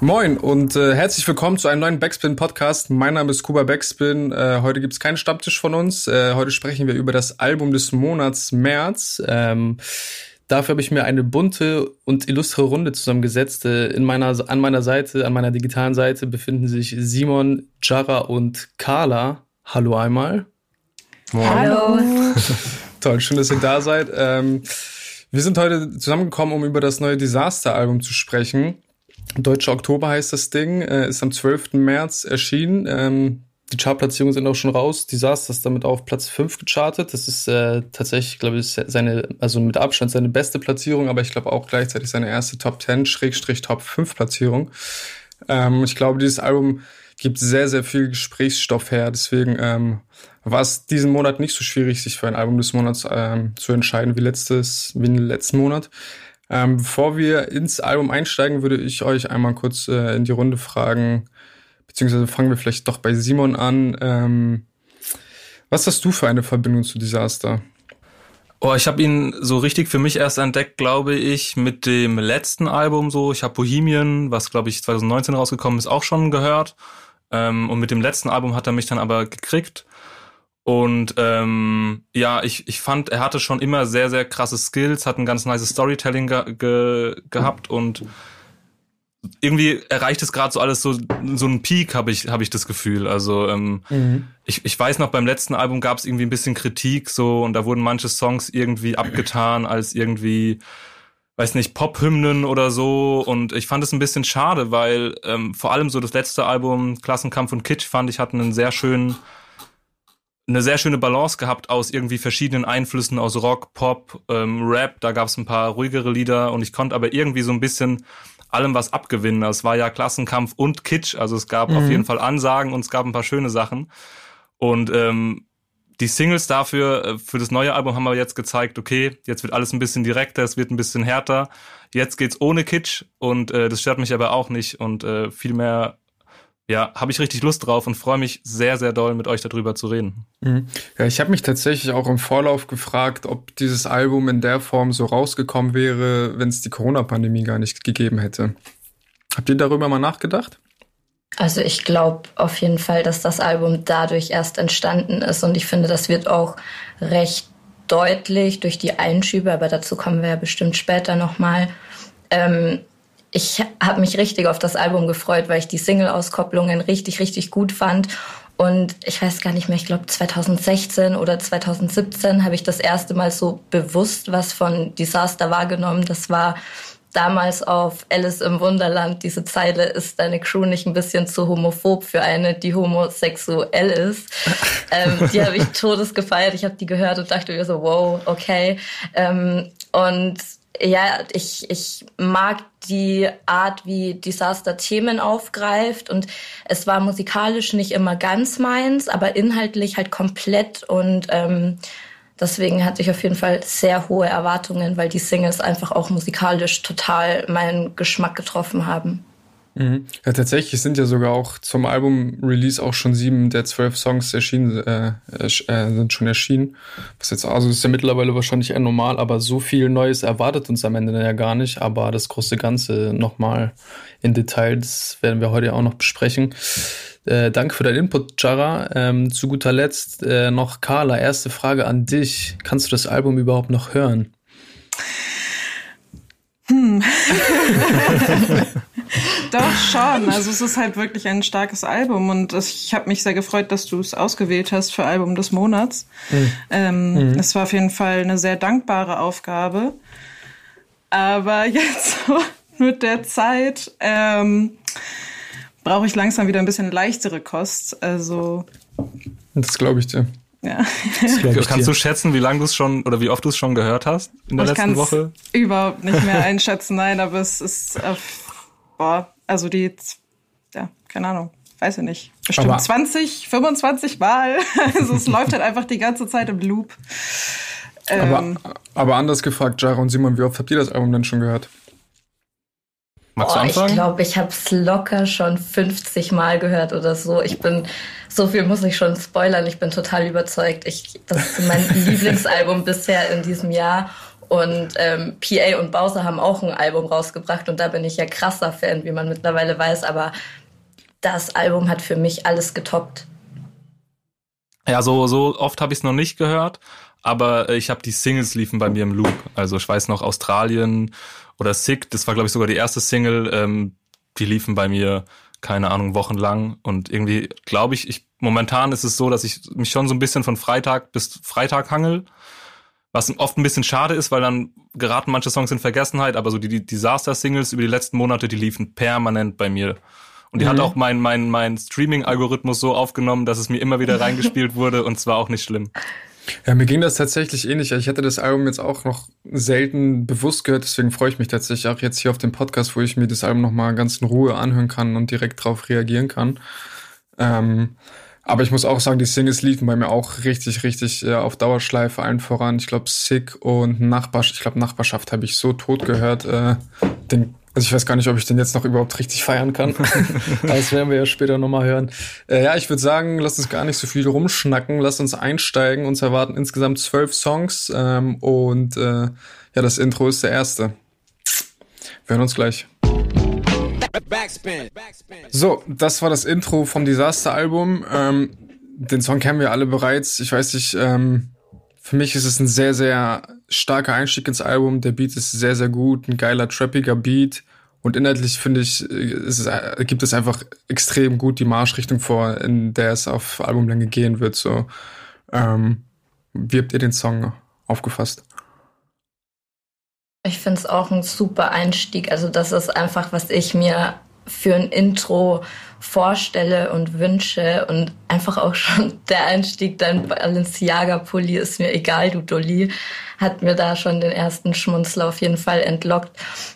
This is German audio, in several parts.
Moin und äh, herzlich willkommen zu einem neuen Backspin-Podcast. Mein Name ist Kuba Backspin. Äh, heute gibt's keinen Stammtisch von uns. Äh, heute sprechen wir über das Album des Monats März. Ähm, dafür habe ich mir eine bunte und illustre Runde zusammengesetzt. Äh, in meiner, an meiner Seite, an meiner digitalen Seite befinden sich Simon, Jara und Carla. Hallo einmal. Moin. Hallo. Toll, schön, dass ihr da seid. Ähm, wir sind heute zusammengekommen, um über das neue Disaster-Album zu sprechen. Deutscher Oktober heißt das Ding, äh, ist am 12. März erschienen. Ähm, die Chartplatzierungen sind auch schon raus. Disaster ist damit auf Platz 5 gechartet. Das ist äh, tatsächlich, glaube ich, seine, also mit Abstand seine beste Platzierung, aber ich glaube auch gleichzeitig seine erste Top 10 Schrägstrich Top 5 Platzierung. Ähm, ich glaube, dieses Album gibt sehr, sehr viel Gesprächsstoff her. Deswegen ähm, war es diesen Monat nicht so schwierig, sich für ein Album des Monats ähm, zu entscheiden wie letztes, wie im letzten Monat. Ähm, bevor wir ins Album einsteigen, würde ich euch einmal kurz äh, in die Runde fragen, beziehungsweise fangen wir vielleicht doch bei Simon an. Ähm, was hast du für eine Verbindung zu Disaster? Oh, ich habe ihn so richtig für mich erst entdeckt, glaube ich, mit dem letzten Album so. Ich habe Bohemian, was glaube ich 2019 rausgekommen ist, auch schon gehört. Ähm, und mit dem letzten Album hat er mich dann aber gekriegt. Und ähm, ja, ich, ich fand, er hatte schon immer sehr, sehr krasse Skills, hat ein ganz nice Storytelling ge ge gehabt und irgendwie erreicht es gerade so alles so so einen Peak, habe ich habe ich das Gefühl. Also ähm, mhm. ich, ich weiß noch beim letzten Album gab es irgendwie ein bisschen Kritik so und da wurden manche Songs irgendwie abgetan als irgendwie weiß nicht Pop-Hymnen oder so und ich fand es ein bisschen schade, weil ähm, vor allem so das letzte Album Klassenkampf und Kitsch fand ich hatten einen sehr schönen eine sehr schöne Balance gehabt aus irgendwie verschiedenen Einflüssen aus Rock, Pop, ähm, Rap. Da gab es ein paar ruhigere Lieder und ich konnte aber irgendwie so ein bisschen allem was abgewinnen. Es war ja Klassenkampf und Kitsch, also es gab mhm. auf jeden Fall Ansagen und es gab ein paar schöne Sachen. Und ähm, die Singles dafür, äh, für das neue Album haben wir jetzt gezeigt, okay, jetzt wird alles ein bisschen direkter, es wird ein bisschen härter. Jetzt geht's ohne Kitsch und äh, das stört mich aber auch nicht und äh, viel mehr ja, habe ich richtig Lust drauf und freue mich sehr, sehr doll, mit euch darüber zu reden. Mhm. Ja, ich habe mich tatsächlich auch im Vorlauf gefragt, ob dieses Album in der Form so rausgekommen wäre, wenn es die Corona-Pandemie gar nicht gegeben hätte. Habt ihr darüber mal nachgedacht? Also ich glaube auf jeden Fall, dass das Album dadurch erst entstanden ist und ich finde, das wird auch recht deutlich durch die Einschübe, aber dazu kommen wir ja bestimmt später nochmal. Ähm, ich habe mich richtig auf das Album gefreut, weil ich die Single-Auskopplungen richtig, richtig gut fand. Und ich weiß gar nicht mehr, ich glaube 2016 oder 2017 habe ich das erste Mal so bewusst was von Disaster wahrgenommen. Das war damals auf Alice im Wunderland. Diese Zeile, ist deine Crew nicht ein bisschen zu homophob für eine, die homosexuell ist? ähm, die habe ich todes gefeiert. Ich habe die gehört und dachte mir so, wow, okay. Ähm, und ja, ich, ich mag die Art, wie Disaster Themen aufgreift und es war musikalisch nicht immer ganz meins, aber inhaltlich halt komplett und ähm, deswegen hatte ich auf jeden Fall sehr hohe Erwartungen, weil die Singles einfach auch musikalisch total meinen Geschmack getroffen haben. Mhm. Ja, tatsächlich sind ja sogar auch zum Album-Release auch schon sieben der zwölf Songs erschienen, äh, äh, sind schon erschienen. Was jetzt, also ist ja mittlerweile wahrscheinlich eher normal, aber so viel Neues erwartet uns am Ende ja gar nicht. Aber das große Ganze nochmal in Details werden wir heute auch noch besprechen. Äh, danke für deinen Input, Jara. Ähm, zu guter Letzt äh, noch Carla, erste Frage an dich. Kannst du das Album überhaupt noch hören? Hm. Doch schon. Also es ist halt wirklich ein starkes Album und ich habe mich sehr gefreut, dass du es ausgewählt hast für Album des Monats. Mhm. Ähm, mhm. Es war auf jeden Fall eine sehr dankbare Aufgabe. Aber jetzt mit der Zeit ähm, brauche ich langsam wieder ein bisschen leichtere Kost. Also das glaube ich dir. Ja. Kannst du schätzen, wie lange du es schon oder wie oft du es schon gehört hast in der ich letzten Woche? Überhaupt nicht mehr einschätzen, nein, aber es ist, äh, boah, also die ja, keine Ahnung, weiß ich nicht, bestimmt aber 20, 25 Mal. also es läuft halt einfach die ganze Zeit im Loop. Ähm, aber, aber anders gefragt, Jara und Simon, wie oft habt ihr das Album denn schon gehört? Magst du anfangen? Ich glaube, ich habe es locker schon 50 Mal gehört oder so. Ich bin, so viel muss ich schon spoilern. Ich bin total überzeugt. Ich, das ist mein Lieblingsalbum bisher in diesem Jahr. Und ähm, PA und Bowser haben auch ein Album rausgebracht und da bin ich ja krasser Fan, wie man mittlerweile weiß. Aber das Album hat für mich alles getoppt. Ja, so, so oft habe ich es noch nicht gehört, aber ich habe die Singles liefen bei mir im Loop. Also ich weiß noch Australien oder Sick, das war glaube ich sogar die erste Single, ähm, die liefen bei mir keine Ahnung wochenlang und irgendwie glaube ich, ich momentan ist es so, dass ich mich schon so ein bisschen von Freitag bis Freitag hangel, was oft ein bisschen schade ist, weil dann geraten manche Songs in Vergessenheit, aber so die, die Disaster Singles über die letzten Monate, die liefen permanent bei mir. Und die mhm. hat auch mein, mein, mein Streaming-Algorithmus so aufgenommen, dass es mir immer wieder reingespielt wurde und zwar auch nicht schlimm. Ja, mir ging das tatsächlich ähnlich. Ich hätte das Album jetzt auch noch selten bewusst gehört, deswegen freue ich mich tatsächlich auch jetzt hier auf den Podcast, wo ich mir das Album nochmal ganz in Ruhe anhören kann und direkt drauf reagieren kann. Ähm, aber ich muss auch sagen, die Singles liefen bei mir auch richtig, richtig äh, auf Dauerschleife allen voran. Ich glaube, Sick und Nachbarschaft, ich glaube, Nachbarschaft habe ich so tot gehört. Äh, den also ich weiß gar nicht, ob ich den jetzt noch überhaupt richtig feiern kann. das werden wir ja später nochmal hören. Äh, ja, ich würde sagen, lass uns gar nicht so viel rumschnacken. Lass uns einsteigen. Uns erwarten insgesamt zwölf Songs ähm, und äh, ja, das Intro ist der erste. Wir hören uns gleich. So, das war das Intro vom Disaster-Album. Ähm, den Song kennen wir alle bereits. Ich weiß nicht, ähm, für mich ist es ein sehr, sehr starker Einstieg ins Album. Der Beat ist sehr, sehr gut, ein geiler, trappiger Beat. Und inhaltlich finde ich, ist es, äh, gibt es einfach extrem gut die Marschrichtung vor, in der es auf Albumlänge gehen wird. So, ähm, wie habt ihr den Song aufgefasst? Ich finde es auch ein super Einstieg. Also das ist einfach, was ich mir für ein Intro vorstelle und wünsche und einfach auch schon der Einstieg, dein Balenciaga-Pulli ist mir egal, du Dolly, hat mir da schon den ersten Schmunzler auf jeden Fall entlockt.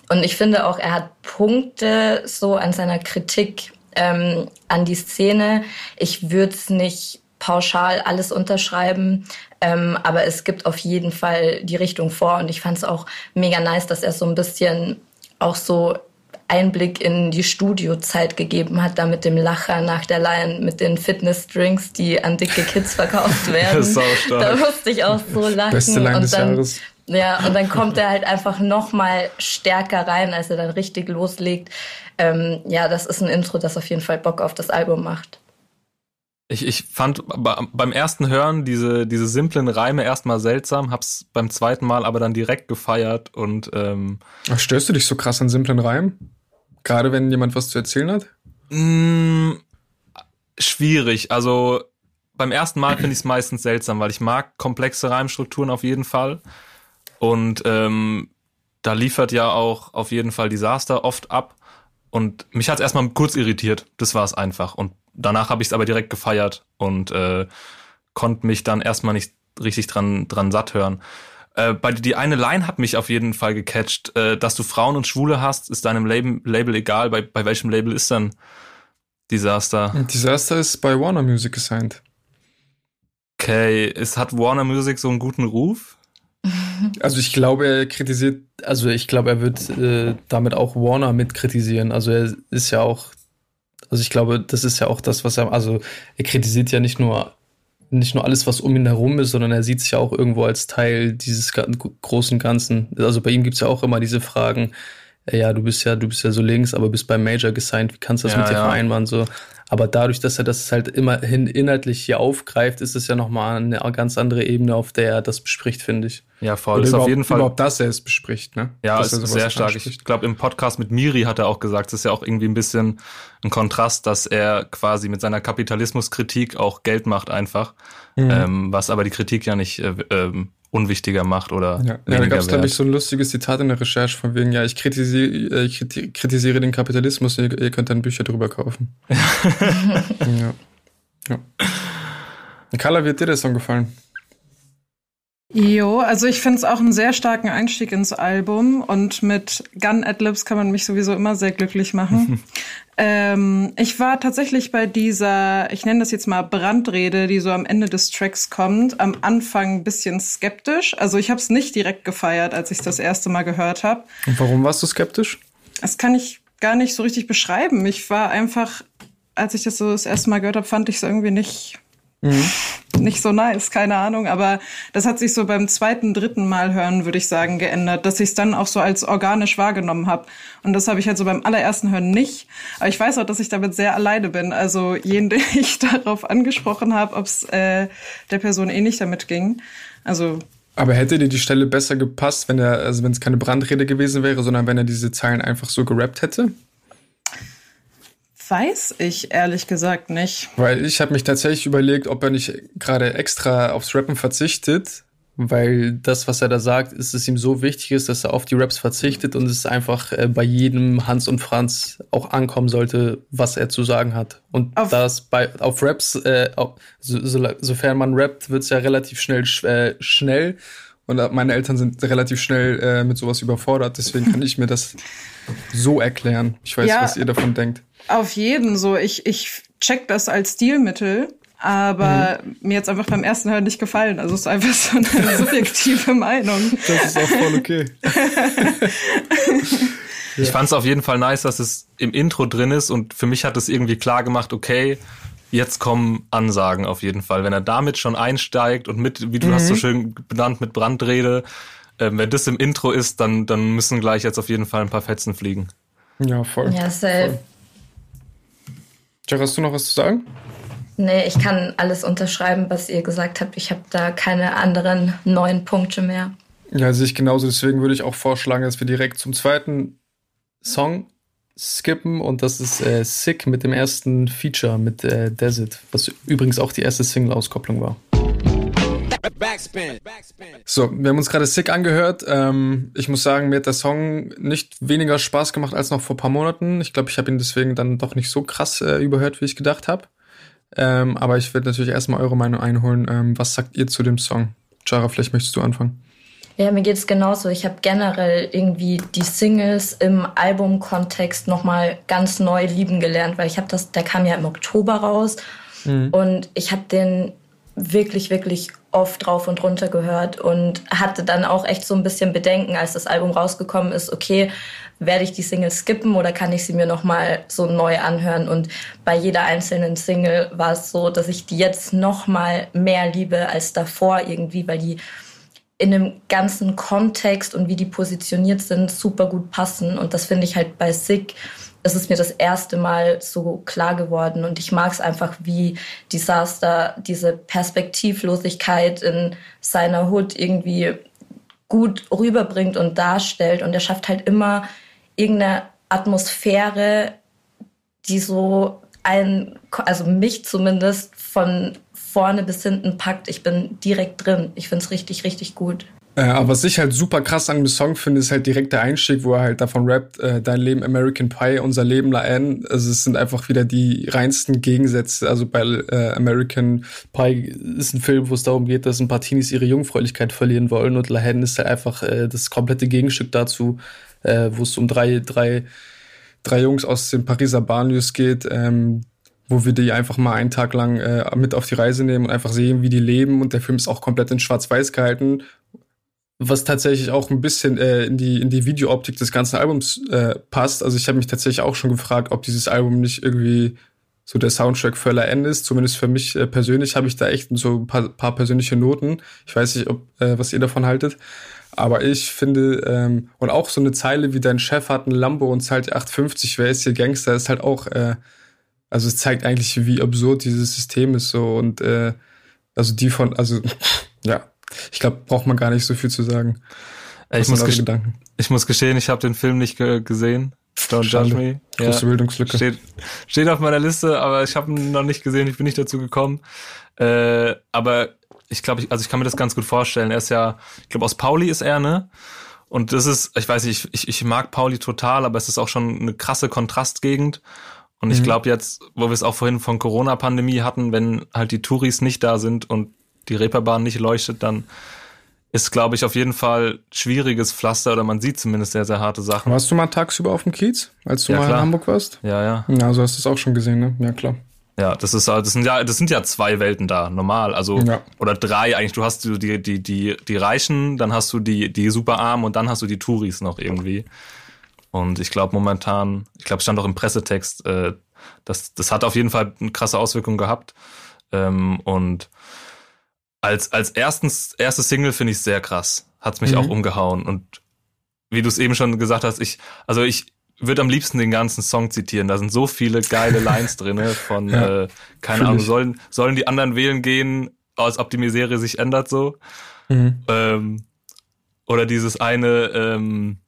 Und ich finde auch, er hat Punkte so an seiner Kritik ähm, an die Szene. Ich würde es nicht pauschal alles unterschreiben, ähm, aber es gibt auf jeden Fall die Richtung vor und ich fand es auch mega nice, dass er so ein bisschen auch so Einblick in die Studiozeit gegeben hat, da mit dem Lacher nach der Line, mit den Fitness-Drinks, die an dicke Kids verkauft werden. da musste ich auch so lachen. Beste Line und des dann, Jahres. Ja, und dann kommt er halt einfach noch mal stärker rein, als er dann richtig loslegt. Ähm, ja, das ist ein Intro, das auf jeden Fall Bock auf das Album macht. Ich, ich fand beim ersten Hören diese, diese simplen Reime erstmal seltsam, hab's beim zweiten Mal aber dann direkt gefeiert und ähm, Ach, störst du dich so krass an simplen Reimen? Gerade wenn jemand was zu erzählen hat? Mm, schwierig. Also beim ersten Mal finde ich es meistens seltsam, weil ich mag komplexe Reimstrukturen auf jeden Fall. Und ähm, da liefert ja auch auf jeden Fall Disaster oft ab. Und mich hat es erstmal kurz irritiert. Das war es einfach. Und danach habe ich es aber direkt gefeiert und äh, konnte mich dann erstmal nicht richtig dran, dran satt hören. Äh, bei die eine Line hat mich auf jeden Fall gecatcht. Äh, dass du Frauen und Schwule hast, ist deinem Label, Label egal. Bei, bei welchem Label ist dann Disaster? Disaster ist bei Warner Music gesigned. Okay, ist, hat Warner Music so einen guten Ruf? Also ich glaube, er kritisiert, also ich glaube, er wird äh, damit auch Warner mit kritisieren. Also er ist ja auch, also ich glaube, das ist ja auch das, was er, also er kritisiert ja nicht nur nicht nur alles, was um ihn herum ist, sondern er sieht sich ja auch irgendwo als Teil dieses großen Ganzen. Also bei ihm gibt's ja auch immer diese Fragen, äh, ja, du bist ja, du bist ja so links, aber bist beim Major gesigned, wie kannst du das ja, mit dir ja. vereinbaren? So. Aber dadurch, dass er das halt immerhin inhaltlich hier aufgreift, ist es ja nochmal eine ganz andere Ebene, auf der er das bespricht, finde ich. Ja, voll. Oder ist auf jeden Fall. Überhaupt, dass er es bespricht, ne? Ja, ist sehr stark. Anspricht. Ich glaube, im Podcast mit Miri hat er auch gesagt, es ist ja auch irgendwie ein bisschen ein Kontrast, dass er quasi mit seiner Kapitalismuskritik auch Geld macht einfach. Mhm. Ähm, was aber die Kritik ja nicht äh, ähm, unwichtiger macht oder. Ja, ja da gab es, glaube ich, so ein lustiges Zitat in der Recherche von wegen, ja, ich kritisiere, äh, ich kritisiere den Kapitalismus, ihr, ihr könnt dann Bücher drüber kaufen. ja. ja. Carla, wie hat dir der Song gefallen? Jo, also ich finde es auch einen sehr starken Einstieg ins Album und mit Gun Adlibs kann man mich sowieso immer sehr glücklich machen. Ähm, ich war tatsächlich bei dieser, ich nenne das jetzt mal Brandrede, die so am Ende des Tracks kommt, am Anfang ein bisschen skeptisch. Also ich habe es nicht direkt gefeiert, als ich das erste Mal gehört habe. Und warum warst du skeptisch? Das kann ich gar nicht so richtig beschreiben. Ich war einfach, als ich das so das erste Mal gehört habe, fand ich es irgendwie nicht Mhm. Nicht so nice, keine Ahnung, aber das hat sich so beim zweiten, dritten Mal hören, würde ich sagen, geändert, dass ich es dann auch so als organisch wahrgenommen habe. Und das habe ich halt so beim allerersten Hören nicht. Aber ich weiß auch, dass ich damit sehr alleine bin. Also jeden, den ich darauf angesprochen habe, ob es äh, der Person ähnlich damit ging. Also aber hätte dir die Stelle besser gepasst, wenn er, also wenn es keine Brandrede gewesen wäre, sondern wenn er diese Zeilen einfach so gerappt hätte? Weiß ich ehrlich gesagt nicht. Weil ich habe mich tatsächlich überlegt, ob er nicht gerade extra aufs Rappen verzichtet, weil das, was er da sagt, ist es ihm so wichtig ist, dass er auf die Raps verzichtet und es einfach äh, bei jedem Hans und Franz auch ankommen sollte, was er zu sagen hat. Und auf das bei auf Raps, äh, auf, so, so, sofern man rappt, wird es ja relativ schnell äh, schnell. Und meine Eltern sind relativ schnell äh, mit sowas überfordert, deswegen kann ich mir das so erklären. Ich weiß, ja, was ihr davon denkt. Auf jeden so. Ich, ich check das als Stilmittel, aber mhm. mir jetzt einfach beim ersten Hören nicht gefallen. Also es ist einfach so eine subjektive Meinung. Das ist auch voll okay. Ich fand es auf jeden Fall nice, dass es im Intro drin ist und für mich hat es irgendwie klar gemacht, okay, jetzt kommen Ansagen auf jeden Fall. Wenn er damit schon einsteigt und mit, wie du mhm. hast so schön benannt, mit Brandrede, äh, wenn das im Intro ist, dann, dann müssen gleich jetzt auf jeden Fall ein paar Fetzen fliegen. Ja, voll. Ja, safe. Jack, hast du noch was zu sagen? Nee, ich kann alles unterschreiben, was ihr gesagt habt. Ich habe da keine anderen neuen Punkte mehr. Ja, sehe ich genauso. Deswegen würde ich auch vorschlagen, dass wir direkt zum zweiten Song skippen und das ist äh, Sick mit dem ersten Feature mit äh, Desert, was übrigens auch die erste Single-Auskopplung war. Backspin. So, wir haben uns gerade Sick angehört. Ähm, ich muss sagen, mir hat der Song nicht weniger Spaß gemacht als noch vor paar Monaten. Ich glaube, ich habe ihn deswegen dann doch nicht so krass äh, überhört, wie ich gedacht habe. Ähm, aber ich würde natürlich erstmal eure Meinung einholen. Ähm, was sagt ihr zu dem Song? Chara, vielleicht möchtest du anfangen. Ja, mir geht's genauso. Ich habe generell irgendwie die Singles im Albumkontext nochmal ganz neu lieben gelernt, weil ich habe das, der kam ja im Oktober raus mhm. und ich habe den wirklich, wirklich oft drauf und runter gehört und hatte dann auch echt so ein bisschen Bedenken, als das Album rausgekommen ist, okay, werde ich die Single skippen oder kann ich sie mir nochmal so neu anhören? Und bei jeder einzelnen Single war es so, dass ich die jetzt nochmal mehr liebe als davor irgendwie, weil die in einem ganzen Kontext und wie die positioniert sind, super gut passen. Und das finde ich halt bei Sick es ist mir das erste Mal so klar geworden und ich mag es einfach, wie Disaster diese Perspektivlosigkeit in seiner Hut irgendwie gut rüberbringt und darstellt und er schafft halt immer irgendeine Atmosphäre, die so ein, also mich zumindest von vorne bis hinten packt. Ich bin direkt drin. Ich finde es richtig, richtig gut. Äh, aber was ich halt super krass an dem Song finde, ist halt direkt der Einstieg, wo er halt davon rappt, äh, dein Leben American Pie, unser Leben La N. Also es sind einfach wieder die reinsten Gegensätze. Also bei äh, American Pie ist ein Film, wo es darum geht, dass ein paar Teenies ihre Jungfräulichkeit verlieren wollen und La N ist halt einfach äh, das komplette Gegenstück dazu, äh, wo es um drei, drei, drei Jungs aus den Pariser Banlieues geht, ähm, wo wir die einfach mal einen Tag lang äh, mit auf die Reise nehmen und einfach sehen, wie die leben. Und der Film ist auch komplett in Schwarz-Weiß gehalten was tatsächlich auch ein bisschen äh, in die in die Videooptik des ganzen Albums äh, passt. Also ich habe mich tatsächlich auch schon gefragt, ob dieses Album nicht irgendwie so der Soundtrack La N ist. Zumindest für mich äh, persönlich habe ich da echt so ein paar, paar persönliche Noten. Ich weiß nicht, ob äh, was ihr davon haltet. Aber ich finde, ähm, und auch so eine Zeile wie dein Chef hat ein Lambo und zahlt 8,50, wer ist hier Gangster, ist halt auch, äh, also es zeigt eigentlich, wie absurd dieses System ist so und äh, also die von, also ja, ich glaube, braucht man gar nicht so viel zu sagen. Ich muss, ich muss, geschehen, ich habe den Film nicht ge gesehen. Don't Schande. judge me. Große ja. Bildungslücke. Steht, steht auf meiner Liste, aber ich habe ihn noch nicht gesehen, ich bin nicht dazu gekommen. Äh, aber ich glaube, also ich kann mir das ganz gut vorstellen. Er ist ja, ich glaube, aus Pauli ist er, ne? Und das ist, ich weiß nicht, ich, ich mag Pauli total, aber es ist auch schon eine krasse Kontrastgegend. Und mhm. ich glaube jetzt, wo wir es auch vorhin von Corona-Pandemie hatten, wenn halt die Touris nicht da sind und die Reeperbahn nicht leuchtet, dann ist, glaube ich, auf jeden Fall schwieriges Pflaster oder man sieht zumindest sehr, sehr harte Sachen. Warst du mal tagsüber auf dem Kiez, als du Ja, mal klar. in Hamburg warst? Ja, ja. Ja, also hast du es auch schon gesehen, ne? Ja, klar. Ja, das ist das sind ja das sind ja zwei Welten da, normal, also Ja. oder drei eigentlich. Du hast die die die die Reichen, dann hast du die die super armen und dann hast du die Touris noch irgendwie. Und ich glaube momentan, ich glaube stand auch im Pressetext, äh, das das hat auf jeden Fall eine krasse Auswirkung gehabt. Ähm, und als als erstens erste Single finde ich sehr krass, hat's mich Mhm. auch umgehauen und wie du es eben schon gesagt hast, ich also ich würde am liebsten den ganzen Song zitieren. Da sind so viele geile Lines drinne von, Ja, äh, keine Ahnung, ich. sollen, sollen die anderen wählen gehen, als ob die Misere sich ändert so. Mhm. Ähm, oder dieses eine, ähm,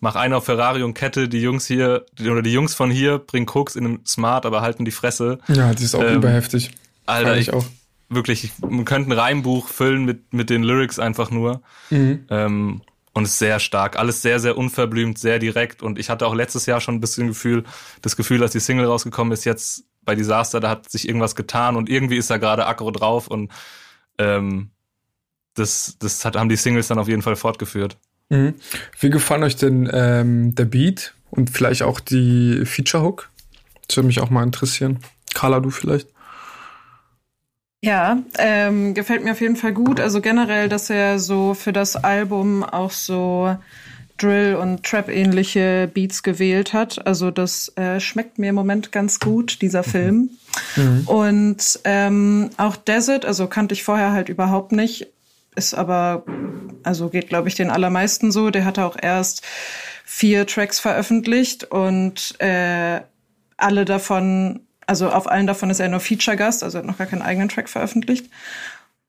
mach einer auf Ferrari und Kette, die Jungs hier, oder die Jungs von hier bringen Koks in einem Smart, aber halten die Fresse. Ja, die ist auch Ähm, überheftig. Alter, ich, ich auch. Wirklich, ich, man könnte ein Reimbuch füllen mit, mit den Lyrics einfach nur. Mhm. Ähm, und ist sehr stark. Alles sehr, sehr unverblümt, sehr direkt. Und ich hatte auch letztes Jahr schon ein bisschen Gefühl, das Gefühl, als die Single rausgekommen ist, jetzt bei Disaster, da hat sich irgendwas getan und irgendwie ist da gerade Aggro drauf und ähm, das, das hat, haben die Singles dann auf jeden Fall fortgeführt. Mhm. Wie gefallen euch denn ähm, der Beat und vielleicht auch die Feature Hook? Das würde mich auch mal interessieren. Carla, du vielleicht? Ja, ähm, gefällt mir auf jeden Fall gut. Also generell, dass er so für das Album auch so Drill- und Trap-ähnliche Beats gewählt hat. Also das äh, schmeckt mir im Moment ganz gut, dieser Film. Und ähm, auch Desert, also kannte ich vorher halt überhaupt nicht, ist aber, also geht, glaube ich, den allermeisten so. Der hatte auch erst vier Tracks veröffentlicht und äh, alle davon, also auf allen davon ist er nur Feature-Gast, also hat noch gar keinen eigenen Track veröffentlicht.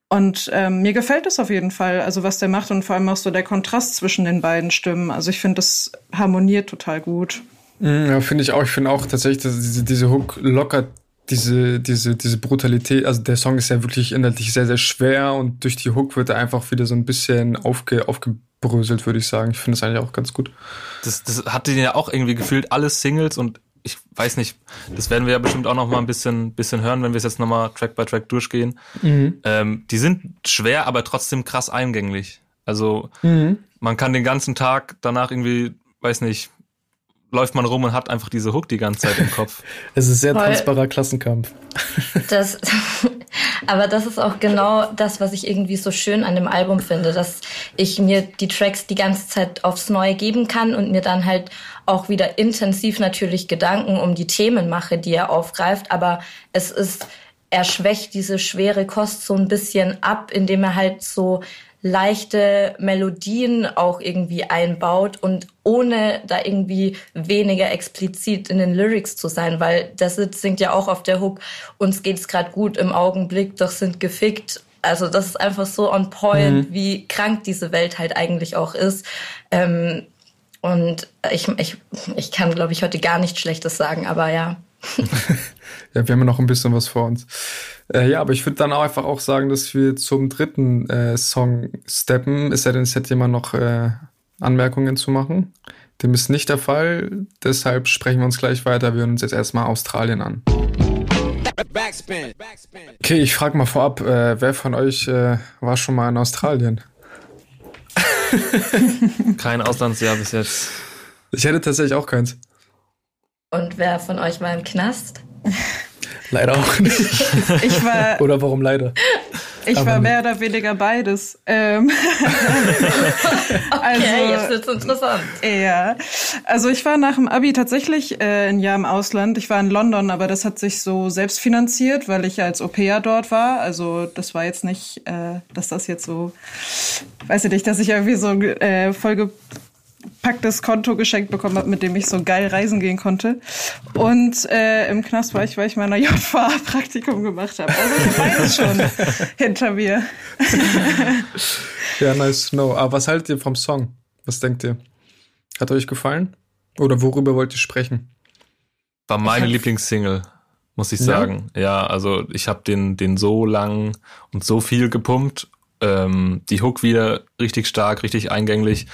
Und ähm, mir gefällt es auf jeden Fall, also was der macht und vor allem auch so der Kontrast zwischen den beiden Stimmen. Also ich finde, das harmoniert total gut. Mhm, ja, finde ich auch. Ich finde auch tatsächlich, dass diese, diese Hook lockert diese, diese, diese Brutalität. Also der Song ist ja wirklich inhaltlich sehr, sehr schwer und durch die Hook wird er einfach wieder so ein bisschen aufge, aufgebröselt, würde ich sagen. Ich finde es eigentlich auch ganz gut. Das, das hatte ja auch irgendwie gefühlt alle Singles und ich weiß nicht, das werden wir ja bestimmt auch noch mal ein bisschen, bisschen hören, wenn wir es jetzt noch mal Track by Track durchgehen. Ähm, die sind schwer, aber trotzdem krass eingänglich. Also man kann den ganzen Tag danach irgendwie, weiß nicht, läuft man rum und hat einfach diese Hook die ganze Zeit im Kopf. Es ist sehr Voll. tanzbarer Klassenkampf. Das, aber das ist auch genau das, was ich irgendwie so schön an dem Album finde, dass ich mir die Tracks die ganze Zeit aufs Neue geben kann und mir dann halt auch wieder intensiv natürlich Gedanken um die Themen mache, die er aufgreift. Aber es ist, er schwächt diese schwere Kost so ein bisschen ab, indem er halt so leichte Melodien auch irgendwie einbaut und ohne da irgendwie weniger explizit in den Lyrics zu sein, weil das singt ja auch auf der Hook, uns geht's gerade gut im Augenblick, doch sind gefickt. Also das ist einfach so on point, wie krank diese Welt halt eigentlich auch ist. Ähm, und ich, ich, ich kann, glaube ich, heute gar nichts Schlechtes sagen, aber ja. Ja, wir haben ja noch ein bisschen was vor uns. Äh, ja, aber ich würde dann auch einfach auch sagen, dass wir zum dritten äh, Song steppen. Ist ja denn, es hätte jemand noch äh, Anmerkungen zu machen? Dem ist nicht der Fall. Deshalb sprechen wir uns gleich weiter. Wir hören uns jetzt erstmal Australien an. Backspin. Backspin. Okay, ich frage mal vorab, äh, wer von euch äh, war schon mal in Australien? Kein Auslandsjahr bis jetzt. Ich hätte tatsächlich auch keins. Und wer von euch war im Knast? Leider auch nicht. Ich war, Oder warum leider? ich Aber war mehr oder weniger beides. Ähm, Okay, Also- jetzt wird's interessant. Ja, also ich war nach dem Abi tatsächlich äh, ein Jahr im Ausland. Ich war in London, aber das hat sich so selbst finanziert, weil ich als Au-pair dort war. Also das war jetzt nicht, äh, dass das jetzt so, weiß ich nicht, dass ich irgendwie so äh, vollgepacktes Konto geschenkt bekommen habe, mit dem ich so geil reisen gehen konnte. Und äh, im Knast war ich, weil ich meiner JVA Praktikum gemacht habe. Also ich habe beides schon hinter mir. Ja, nice to know. Aber was haltet ihr vom Song? Was denkt ihr? Hat euch gefallen? Oder worüber wollt ihr sprechen? War meine Lieblingssingle, muss ich Ja? sagen. Ja, also ich habe den, den so lang und so viel gepumpt. Ähm, die Hook wieder richtig stark, richtig eingänglich.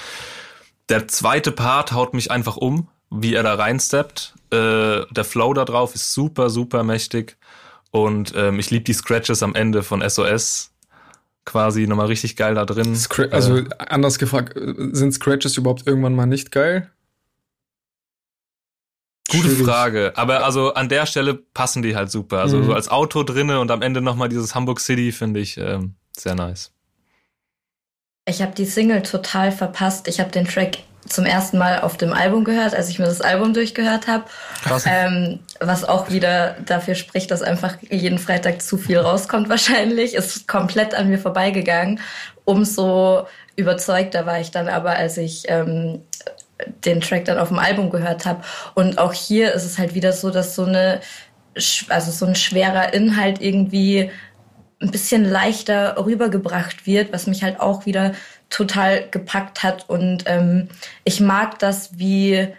Der zweite Part haut mich einfach um, wie er da reinsteppt. Äh, der Flow da drauf ist super, super mächtig. Und ähm, ich liebe die Scratches am Ende von SOS. quasi nochmal richtig geil da drin. Scra also äh, anders gefragt, sind Scratches überhaupt irgendwann mal nicht geil? Gute Schwierig. Frage. Aber also an der Stelle passen die halt super. Also mhm. so als Auto drinne und am Ende nochmal dieses Hamburg City finde ich ähm, sehr nice. Ich habe die Single total verpasst. Ich habe den Track zum ersten Mal auf dem Album gehört, als ich mir das Album durchgehört habe. Ähm, was auch wieder dafür spricht, dass einfach jeden Freitag zu viel rauskommt wahrscheinlich. Ist komplett an mir vorbeigegangen. Umso überzeugter war ich dann aber, als ich ähm, den Track dann auf dem Album gehört habe. Und auch hier ist es halt wieder so, dass so eine, also so ein schwerer Inhalt irgendwie ein bisschen leichter rübergebracht wird, was mich halt auch wieder total gepackt hat. Und ähm, ich mag das, wie,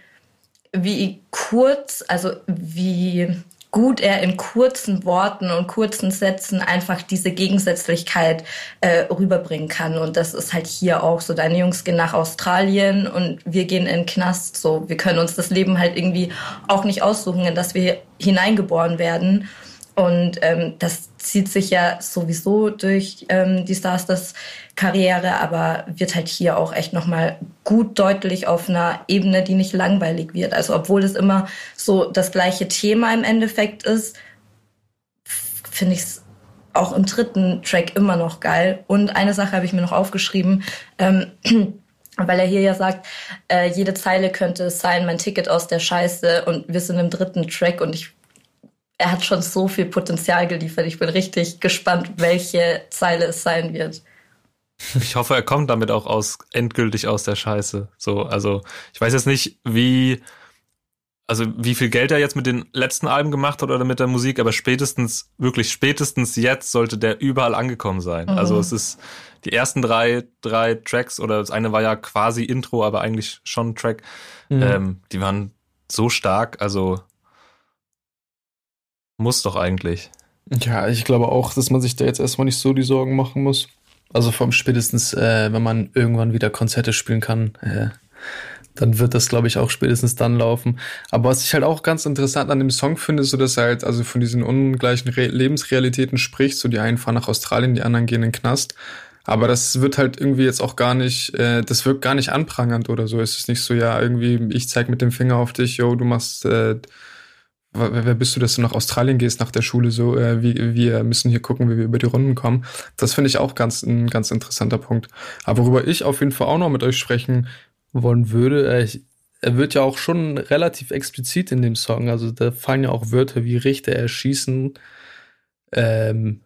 wie kurz, also wie gut er in kurzen Worten und kurzen Sätzen einfach diese Gegensätzlichkeit äh, rüberbringen kann. Und das ist halt hier auch so. Deine Jungs gehen nach Australien und wir gehen in den Knast. So, wir können uns das Leben halt irgendwie auch nicht aussuchen, in das wir hineingeboren werden. Und ähm, das zieht sich ja sowieso durch ähm, die Stars Karriere, aber wird halt hier auch echt nochmal gut deutlich auf einer Ebene, die nicht langweilig wird. Also obwohl es immer so das gleiche Thema im Endeffekt ist, finde ich es auch im dritten Track immer noch geil. Und eine Sache habe ich mir noch aufgeschrieben, ähm, weil er hier ja sagt, äh, jede Zeile könnte sein, mein Ticket aus der Scheiße und wir sind im dritten Track und ich er hat schon so viel Potenzial geliefert. Ich bin richtig gespannt, welche Zeile es sein wird. Ich hoffe, er kommt damit auch aus endgültig aus der Scheiße. So, also ich weiß jetzt nicht, wie also wie viel Geld er jetzt mit den letzten Alben gemacht hat oder mit der Musik, aber spätestens wirklich spätestens jetzt sollte der überall angekommen sein. Mhm. Also es ist die ersten drei drei Tracks oder das eine war ja quasi Intro, aber eigentlich schon Track. Mhm. Ähm, die waren so stark. Also muss doch eigentlich. Ja, ich glaube auch, dass man sich da jetzt erstmal nicht so die Sorgen machen muss. Also vom spätestens, äh, wenn man irgendwann wieder Konzerte spielen kann, äh, dann wird das, glaube ich, auch spätestens dann laufen. Aber was ich halt auch ganz interessant an dem Song finde, so dass er halt also von diesen ungleichen Re Lebensrealitäten spricht. So die einen fahren nach Australien, die anderen gehen in den Knast. Aber das wird halt irgendwie jetzt auch gar nicht, äh, das wirkt gar nicht anprangernd oder so. Es ist nicht so, ja, irgendwie, ich zeig mit dem Finger auf dich, yo, du machst äh, wer bist du, dass du nach Australien gehst nach der Schule, so, äh, wie, wir müssen hier gucken, wie wir über die Runden kommen. Das finde ich auch ganz, ein ganz interessanter Punkt. Aber worüber ich auf jeden Fall auch noch mit euch sprechen wollen würde, äh, ich, er wird ja auch schon relativ explizit in dem Song, also da fallen ja auch Wörter wie Richter erschießen. Ähm,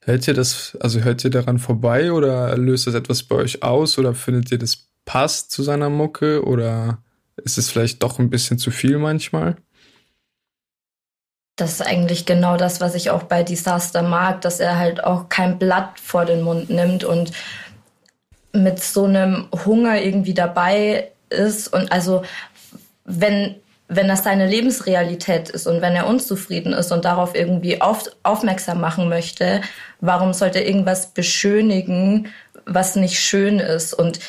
hört ihr das, also hört ihr daran vorbei oder löst das etwas bei euch aus oder findet ihr das passt zu seiner Mucke oder ist es vielleicht doch ein bisschen zu viel manchmal? Das ist eigentlich genau das, was ich auch bei Disaster mag, dass er halt auch kein Blatt vor den Mund nimmt und mit so einem Hunger irgendwie dabei ist. Und also, wenn, wenn das seine Lebensrealität ist und wenn er unzufrieden ist und darauf irgendwie auf, aufmerksam machen möchte, warum sollte er irgendwas beschönigen, was nicht schön ist? Und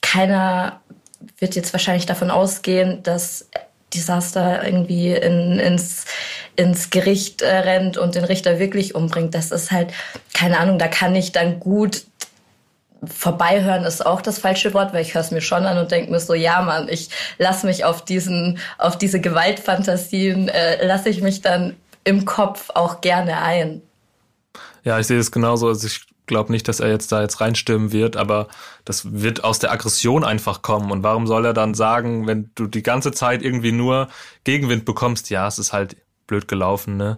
keiner wird jetzt wahrscheinlich davon ausgehen, dass Desaster irgendwie in, ins, ins Gericht äh, rennt und den Richter wirklich umbringt. Das ist halt, keine Ahnung, da kann ich dann gut vorbeihören ist auch das falsche Wort, weil ich höre es mir schon an und denke mir so, ja Mann, ich lasse mich auf diesen, auf diese Gewaltfantasien, äh, lasse ich mich dann im Kopf auch gerne ein. Ja, ich sehe es genauso. Also ich glaube nicht, dass er jetzt da jetzt reinstimmen wird, aber das wird aus der Aggression einfach kommen. Und warum soll er dann sagen, wenn du die ganze Zeit irgendwie nur Gegenwind bekommst, ja, es ist halt blöd gelaufen, ne?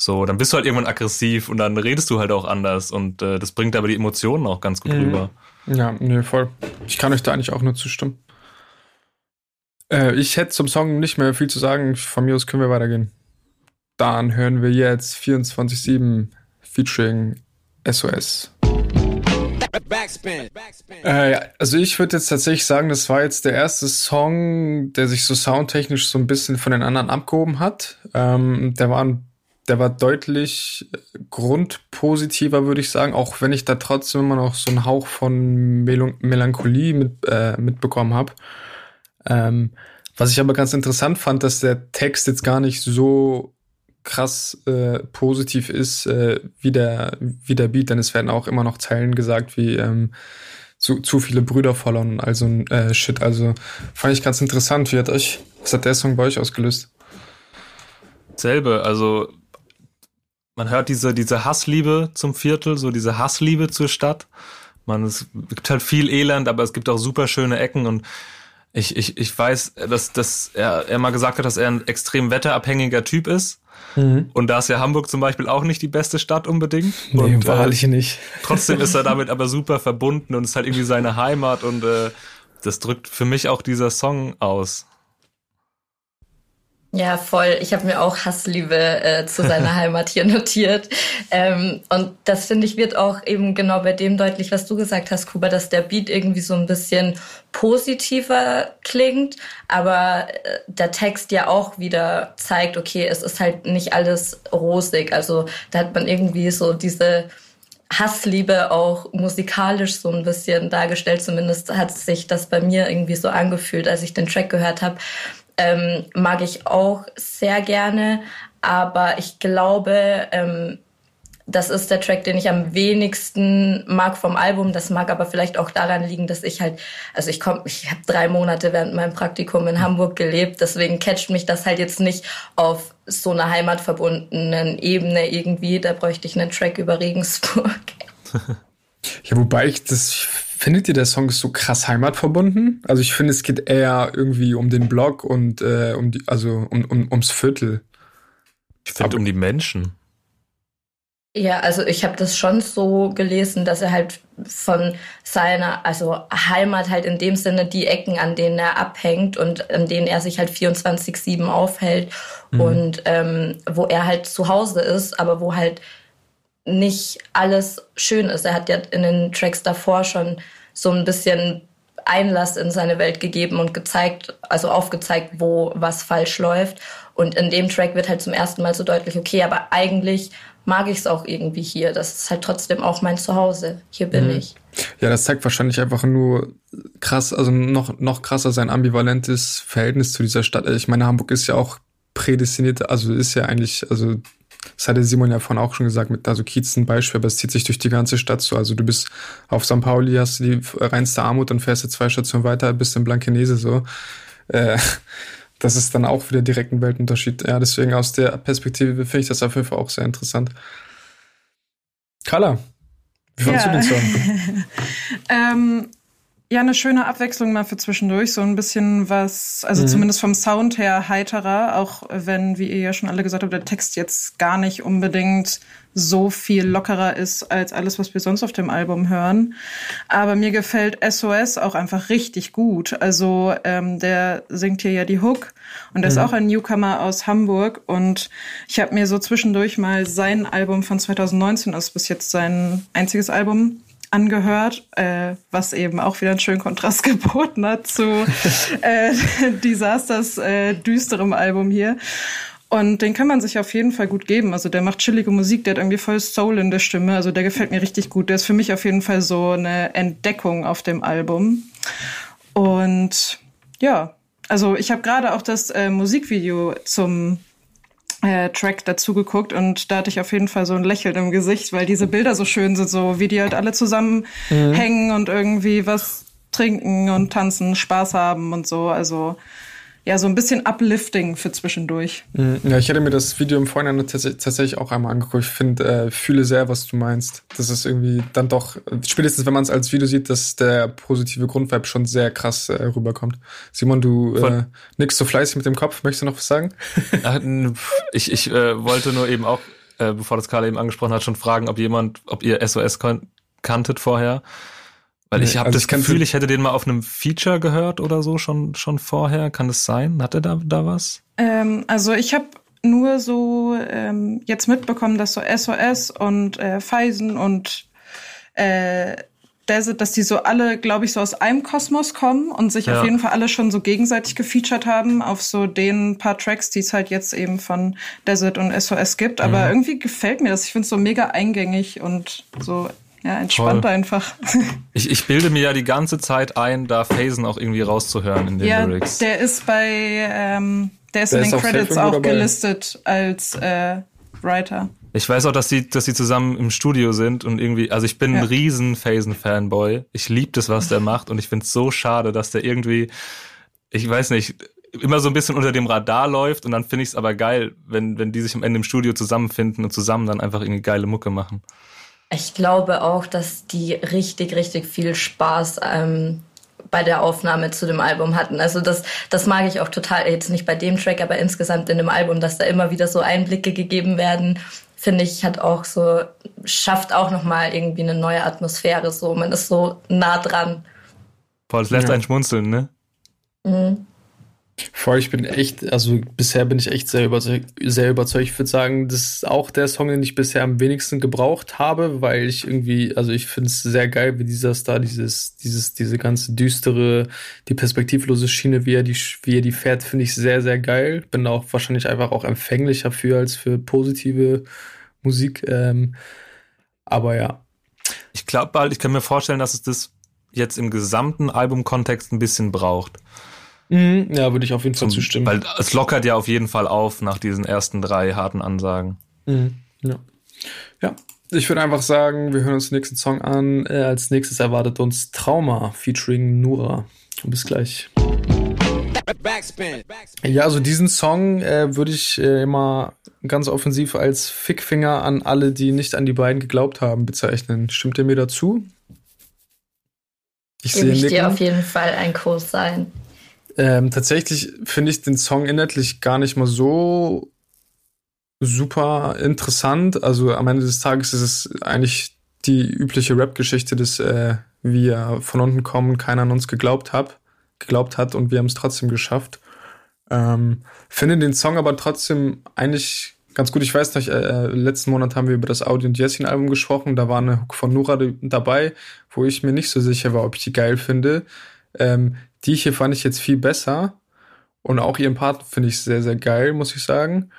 So, dann bist du halt irgendwann aggressiv und dann redest du halt auch anders und äh, das bringt aber die Emotionen auch ganz gut mhm. rüber. Ja, nee, voll. Ich kann euch da eigentlich auch nur zustimmen. Äh, ich hätte zum Song nicht mehr viel zu sagen. Von mir aus können wir weitergehen. Dann hören wir jetzt 24-7 featuring SOS. Äh, also ich würde jetzt tatsächlich sagen, das war jetzt der erste Song, der sich so soundtechnisch so ein bisschen von den anderen abgehoben hat. Ähm, der war ein, der war deutlich grundpositiver, würde ich sagen, auch wenn ich da trotzdem immer noch so einen Hauch von Mel Melancholie mit, äh, mitbekommen habe. Ähm, was ich aber ganz interessant fand, dass der Text jetzt gar nicht so krass äh, positiv ist äh, wie, der, wie der Beat, denn es werden auch immer noch Zeilen gesagt wie ähm, zu, zu viele Brüder verloren, also äh, Shit. Also fand ich ganz interessant. Wie hat euch, was hat der Song bei euch ausgelöst? Selbe, also man hört diese, diese Hassliebe zum Viertel, so diese Hassliebe zur Stadt. Man, es gibt halt viel Elend, aber es gibt auch super schöne Ecken und ich, ich, ich weiß, dass, dass er, er mal gesagt hat, dass er ein extrem wetterabhängiger Typ ist. Mhm. Und da ist ja Hamburg zum Beispiel auch nicht die beste Stadt unbedingt. Nee, und, wahrlich äh, nicht. Trotzdem ist er damit aber super verbunden und ist halt irgendwie seine Heimat und äh, das drückt für mich auch dieser Song aus. Ja, voll. Ich habe mir auch Hassliebe äh, zu seiner Heimat hier notiert. Ähm, und das finde ich wird auch eben genau bei dem deutlich, was du gesagt hast, Kuba, dass der Beat irgendwie so ein bisschen positiver klingt, aber äh, der Text ja auch wieder zeigt, okay, es ist halt nicht alles rosig. Also da hat man irgendwie so diese Hassliebe auch musikalisch so ein bisschen dargestellt. Zumindest hat sich das bei mir irgendwie so angefühlt, als ich den Track gehört habe ähm, mag ich auch sehr gerne. Aber ich glaube, ähm, das ist der Track, den ich am wenigsten mag vom Album. Das mag aber vielleicht auch daran liegen, dass ich halt, also ich komme, ich habe drei Monate während meinem Praktikum in Hamburg gelebt, deswegen catcht mich das halt jetzt nicht auf so einer heimatverbundenen Ebene irgendwie. Da bräuchte ich einen Track über Regensburg. ja, wobei ich das Findet ihr, der Song ist so krass heimatverbunden? Also ich finde, es geht eher irgendwie um den Blog und äh, um die, also um, um, ums Viertel. Ich finde um die Menschen. Ja, also ich habe das schon so gelesen, dass er halt von seiner, also Heimat halt in dem Sinne die Ecken, an denen er abhängt und an denen er sich halt 24-7 aufhält mhm. und ähm, wo er halt zu Hause ist, aber wo halt nicht alles schön ist. Er hat ja in den Tracks davor schon so ein bisschen Einlass in seine Welt gegeben und gezeigt, also aufgezeigt, wo was falsch läuft. Und in dem Track wird halt zum ersten Mal so deutlich, okay, aber eigentlich mag ich es auch irgendwie hier. Das ist halt trotzdem auch mein Zuhause. Hier bin mhm. ich. Ja, das zeigt wahrscheinlich einfach nur krass, also noch, noch krasser sein ambivalentes Verhältnis zu dieser Stadt. Ich meine, Hamburg ist ja auch prädestiniert, also ist ja eigentlich, also das hatte Simon ja vorhin auch schon gesagt, mit also Kiez ein Beispiel, aber es zieht sich durch die ganze Stadt so. Also du bist auf St. Pauli, hast du die reinste Armut und fährst du zwei Stationen weiter, bist in Blankenese so. Äh, das ist dann auch wieder direkt ein Weltunterschied. Ja, deswegen aus der Perspektive finde ich das auf jeden Fall auch sehr interessant. Carla, wie fandest ja. du den Song? ähm, ja, eine schöne Abwechslung mal für zwischendurch. So ein bisschen was, also mhm. zumindest vom Sound her heiterer, auch wenn, wie ihr ja schon alle gesagt habt, der Text jetzt gar nicht unbedingt so viel lockerer ist als alles, was wir sonst auf dem Album hören. Aber mir gefällt SOS auch einfach richtig gut. Also ähm, der singt hier ja die Hook und er ist mhm. auch ein Newcomer aus Hamburg. Und ich habe mir so zwischendurch mal sein Album von 2019, also bis jetzt sein einziges Album, angehört, äh, was eben auch wieder einen schönen Kontrast geboten hat zu äh, Disasters äh, düsterem Album hier. Und den kann man sich auf jeden Fall gut geben. Also der macht chillige Musik, der hat irgendwie voll Soul in der Stimme. Also der gefällt mir richtig gut. Der ist für mich auf jeden Fall so eine Entdeckung auf dem Album. Und ja, also ich habe gerade auch das äh, Musikvideo zum äh, Track dazu geguckt und da hatte ich auf jeden Fall so ein Lächeln im Gesicht, weil diese Bilder so schön sind, so wie die halt alle zusammen mhm. hängen und irgendwie was trinken und tanzen, Spaß haben und so. Also ja, so ein bisschen Uplifting für zwischendurch. Mhm. Ja, ich hätte mir das Video im Vorhinein tatsächlich auch einmal angeguckt. Ich finde, äh, fühle sehr, was du meinst. Das ist irgendwie dann doch, spätestens wenn man es als Video sieht, dass der positive Grundvibe schon sehr krass äh, rüberkommt. Simon, du äh, nix so fleißig mit dem Kopf. Möchtest du noch was sagen? ich ich äh, wollte nur eben auch, äh, bevor das Karl eben angesprochen hat, schon fragen, ob jemand, ob ihr SOS kanntet vorher. Weil ich habe also das Gefühl, ich hätte den mal auf einem Feature gehört oder so schon schon vorher. Kann das sein? Hat er da da was? Ähm, also ich habe nur so ähm, jetzt mitbekommen, dass so SOS und äh, Feisen und äh, Desert, dass die so alle, glaube ich, so aus einem Kosmos kommen und sich ja. auf jeden Fall alle schon so gegenseitig gefeatured haben auf so den paar Tracks, die es halt jetzt eben von Desert und SOS gibt. Aber mhm. irgendwie gefällt mir das. Ich finde es so mega eingängig und so ja, entspannt Voll. einfach. Ich, ich bilde mir ja die ganze Zeit ein, da Phasen auch irgendwie rauszuhören in den ja, Lyrics. Der ist bei, ähm, der ist der in den ist Credits auch gelistet als äh, Writer. Ich weiß auch, dass sie, dass sie zusammen im Studio sind und irgendwie, also ich bin ja. ein riesen Phasen-Fanboy. Ich liebe das, was der macht und ich finde es so schade, dass der irgendwie, ich weiß nicht, immer so ein bisschen unter dem Radar läuft und dann finde ich es aber geil, wenn, wenn die sich am Ende im Studio zusammenfinden und zusammen dann einfach irgendwie geile Mucke machen. Ich glaube auch, dass die richtig, richtig viel Spaß ähm, bei der Aufnahme zu dem Album hatten. Also das, das mag ich auch total, jetzt nicht bei dem Track, aber insgesamt in dem Album, dass da immer wieder so Einblicke gegeben werden, finde ich, hat auch so, schafft auch nochmal irgendwie eine neue Atmosphäre. So, man ist so nah dran. Boah, das lässt ja. einen schmunzeln, ne? Mhm. Voll, ich bin echt, also bisher bin ich echt sehr überzeugt. Sehr überzeugt. Ich würde sagen, das ist auch der Song, den ich bisher am wenigsten gebraucht habe, weil ich irgendwie, also ich finde es sehr geil, wie dieser Star dieses, dieses, diese ganze düstere, die perspektivlose Schiene, wie er die, wie er die fährt, finde ich sehr, sehr geil. Bin auch wahrscheinlich einfach auch empfänglicher für als für positive Musik. Ähm, aber ja. Ich glaube halt, ich kann mir vorstellen, dass es das jetzt im gesamten Albumkontext ein bisschen braucht. Mhm, ja, würde ich auf jeden Fall Zum, zustimmen. Weil es lockert ja auf jeden Fall auf nach diesen ersten drei harten Ansagen. Mhm, ja. ja, ich würde einfach sagen, wir hören uns den nächsten Song an. Äh, als nächstes erwartet uns Trauma featuring Nura. Bis gleich. Backspin. Ja, also diesen Song äh, würde ich äh, immer ganz offensiv als Fickfinger an alle, die nicht an die beiden geglaubt haben, bezeichnen. Stimmt ihr mir dazu? Ich sehe ich dir auf jeden Fall ein Kurs sein. Ähm, tatsächlich finde ich den Song inhaltlich gar nicht mal so super interessant. Also am Ende des Tages ist es eigentlich die übliche Rap-Geschichte, dass äh, wir von unten kommen, keiner an uns geglaubt hat, geglaubt hat und wir haben es trotzdem geschafft. Ähm, finde den Song aber trotzdem eigentlich ganz gut. Ich weiß noch, äh, letzten Monat haben wir über das Audi und Jessin Album gesprochen. Da war eine Hook von Nura dabei, wo ich mir nicht so sicher war, ob ich die geil finde. Ähm, die hier fand ich jetzt viel besser. Und auch ihren Part finde ich sehr, sehr geil, muss ich sagen.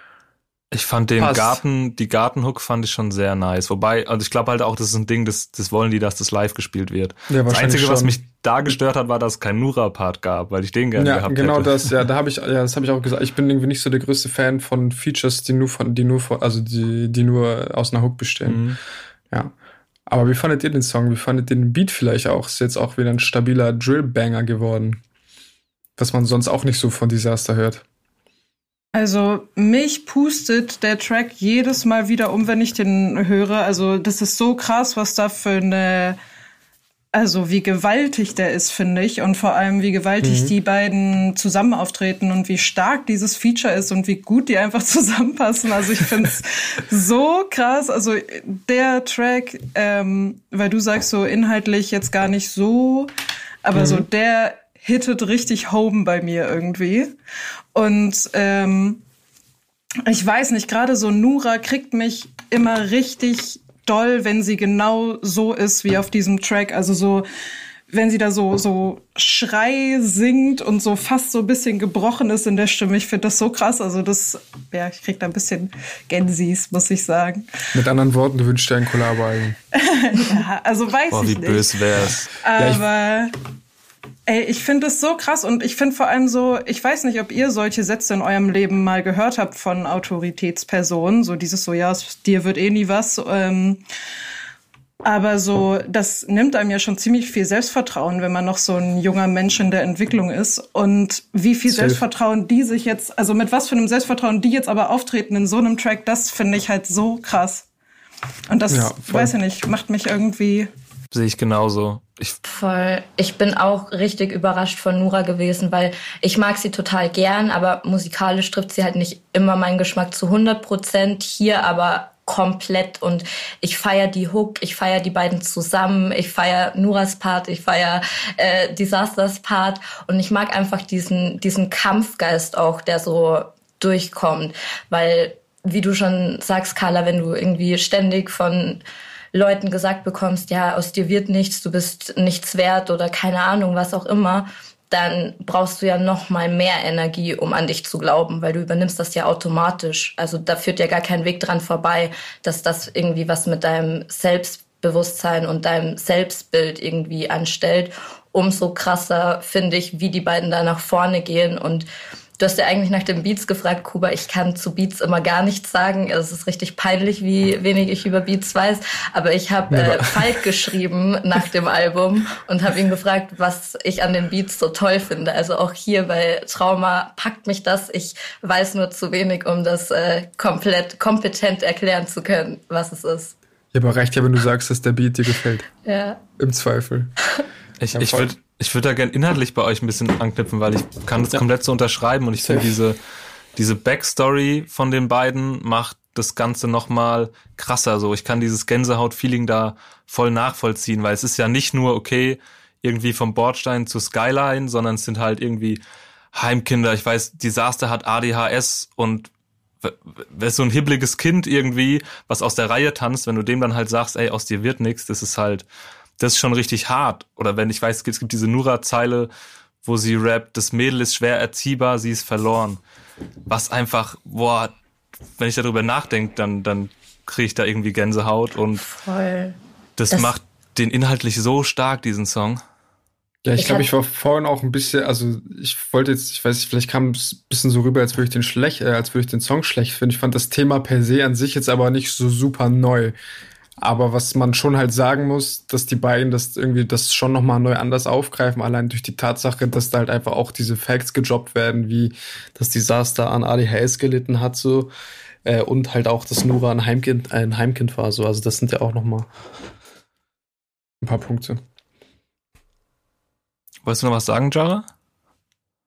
Ich fand den Passt. Garten, die Gartenhook fand ich schon sehr nice. Wobei, also ich glaube halt auch, das ist ein Ding, das, das wollen die, dass das live gespielt wird. Ja, das Einzige, schon. was mich da gestört hat, war, dass es keinen Nura-Part gab, weil ich den gerne ja, gehabt genau hätte. Genau das, ja, da habe ich, ja, das habe ich auch gesagt. Ich bin irgendwie nicht so der größte Fan von Features, die nur von, die nur von, also die, die nur aus einer Hook bestehen. Mhm. Ja. Aber wie fandet ihr den Song? Wie fandet ihr den Beat vielleicht auch? Ist jetzt auch wieder ein stabiler Drill-Banger geworden. Was man sonst auch nicht so von Disaster hört. Also mich pustet der Track jedes Mal wieder um, wenn ich den höre. Also das ist so krass, was da für eine, also wie gewaltig der ist, finde ich. Und vor allem, wie gewaltig mhm. die beiden zusammen auftreten und wie stark dieses Feature ist und wie gut die einfach zusammenpassen. Also ich finde es so krass. Also der Track, ähm, weil du sagst so inhaltlich jetzt gar nicht so, aber mhm. so der hittet richtig home bei mir irgendwie. Und ähm, ich weiß nicht, gerade so Nura kriegt mich immer richtig doll, wenn sie genau so ist wie auf diesem Track. Also so, wenn sie da so, so Schrei singt und so fast so ein bisschen gebrochen ist in der Stimme. Ich finde das so krass. Also das, ja, ich krieg da ein bisschen Gensis, muss ich sagen. Mit anderen Worten, du wünschst dir ein Kollabo ja, also weiß Boah, ich nicht. wie böse wär's. Aber ja, Ey, ich finde es so krass und ich finde vor allem so, ich weiß nicht, ob ihr solche Sätze in eurem Leben mal gehört habt von Autoritätspersonen, so dieses so, ja, dir wird eh nie was. Ähm, aber so, das nimmt einem ja schon ziemlich viel Selbstvertrauen, wenn man noch so ein junger Mensch in der Entwicklung ist. Und wie viel Safe. Selbstvertrauen die sich jetzt, also mit was für einem Selbstvertrauen die jetzt aber auftreten in so einem Track, das finde ich halt so krass. Und das, ja, weiß ich nicht, macht mich irgendwie Sehe ich genauso. Ich Voll. Ich bin auch richtig überrascht von Nura gewesen, weil ich mag sie total gern, aber musikalisch trifft sie halt nicht immer meinen Geschmack zu 100 Prozent. Hier aber komplett und ich feiere die Hook, ich feiere die beiden zusammen, ich feiere Nuras Part, ich feiere äh, Disasters Part und ich mag einfach diesen diesen Kampfgeist auch, der so durchkommt, weil wie du schon sagst, Carla, wenn du irgendwie ständig von Leuten gesagt bekommst, ja, aus dir wird nichts, du bist nichts wert oder keine Ahnung, was auch immer, dann brauchst du ja noch mal mehr Energie, um an dich zu glauben, weil du übernimmst das ja automatisch. Also da führt ja gar kein Weg dran vorbei, dass das irgendwie was mit deinem Selbst Selbstbewusstsein und deinem Selbstbild irgendwie anstellt, umso krasser finde ich, wie die beiden da nach vorne gehen und Du hast ja eigentlich nach den Beats gefragt, Kuba. Ich kann zu Beats immer gar nichts sagen. Es ist richtig peinlich, wie wenig ich über Beats weiß. Aber ich habe äh, Falk geschrieben nach dem Album und habe ihn gefragt, was ich an den Beats so toll finde. Also auch hier bei Trauma packt mich das. Ich weiß nur zu wenig, um das äh, komplett kompetent erklären zu können, was es ist. Ja, aber reicht ja, wenn du sagst, dass der Beat dir gefällt. Ja. Im Zweifel. Ich, ich würde ich würde da gern inhaltlich bei euch ein bisschen anknüpfen, weil ich kann das ja. komplett so unterschreiben und ich finde diese, diese Backstory von den beiden macht das Ganze nochmal krasser. So, ich kann dieses Gänsehaut-Feeling da voll nachvollziehen, weil es ist ja nicht nur, okay, irgendwie vom Bordstein zu Skyline, sondern es sind halt irgendwie Heimkinder. Ich weiß, Disaster hat ADHS und wer so ein hibbeliges Kind irgendwie, was aus der Reihe tanzt, wenn du dem dann halt sagst, ey, aus dir wird nichts, das ist halt, das ist schon richtig hart. Oder wenn ich weiß, es gibt diese Nura-Zeile, wo sie rappt, das Mädel ist schwer erziehbar, sie ist verloren. Was einfach, boah, wenn ich darüber nachdenke, dann, dann kriege ich da irgendwie Gänsehaut und Voll. Das, das macht den inhaltlich so stark, diesen Song. Ja, ich, ich glaube, ich war vorhin auch ein bisschen, also ich wollte jetzt, ich weiß nicht, vielleicht kam es ein bisschen so rüber, als würde ich den schlecht, äh, als würde ich den Song schlecht finden. Ich fand das Thema per se an sich jetzt aber nicht so super neu. Aber was man schon halt sagen muss, dass die beiden das irgendwie das schon nochmal neu anders aufgreifen, allein durch die Tatsache, dass da halt einfach auch diese Facts gejobbt werden, wie das Desaster an ADHS gelitten hat, so, äh, und halt auch, dass Nura ein Heimkind, ein Heimkind war, so. Also das sind ja auch nochmal ein paar Punkte. Wolltest du noch was sagen, Jara?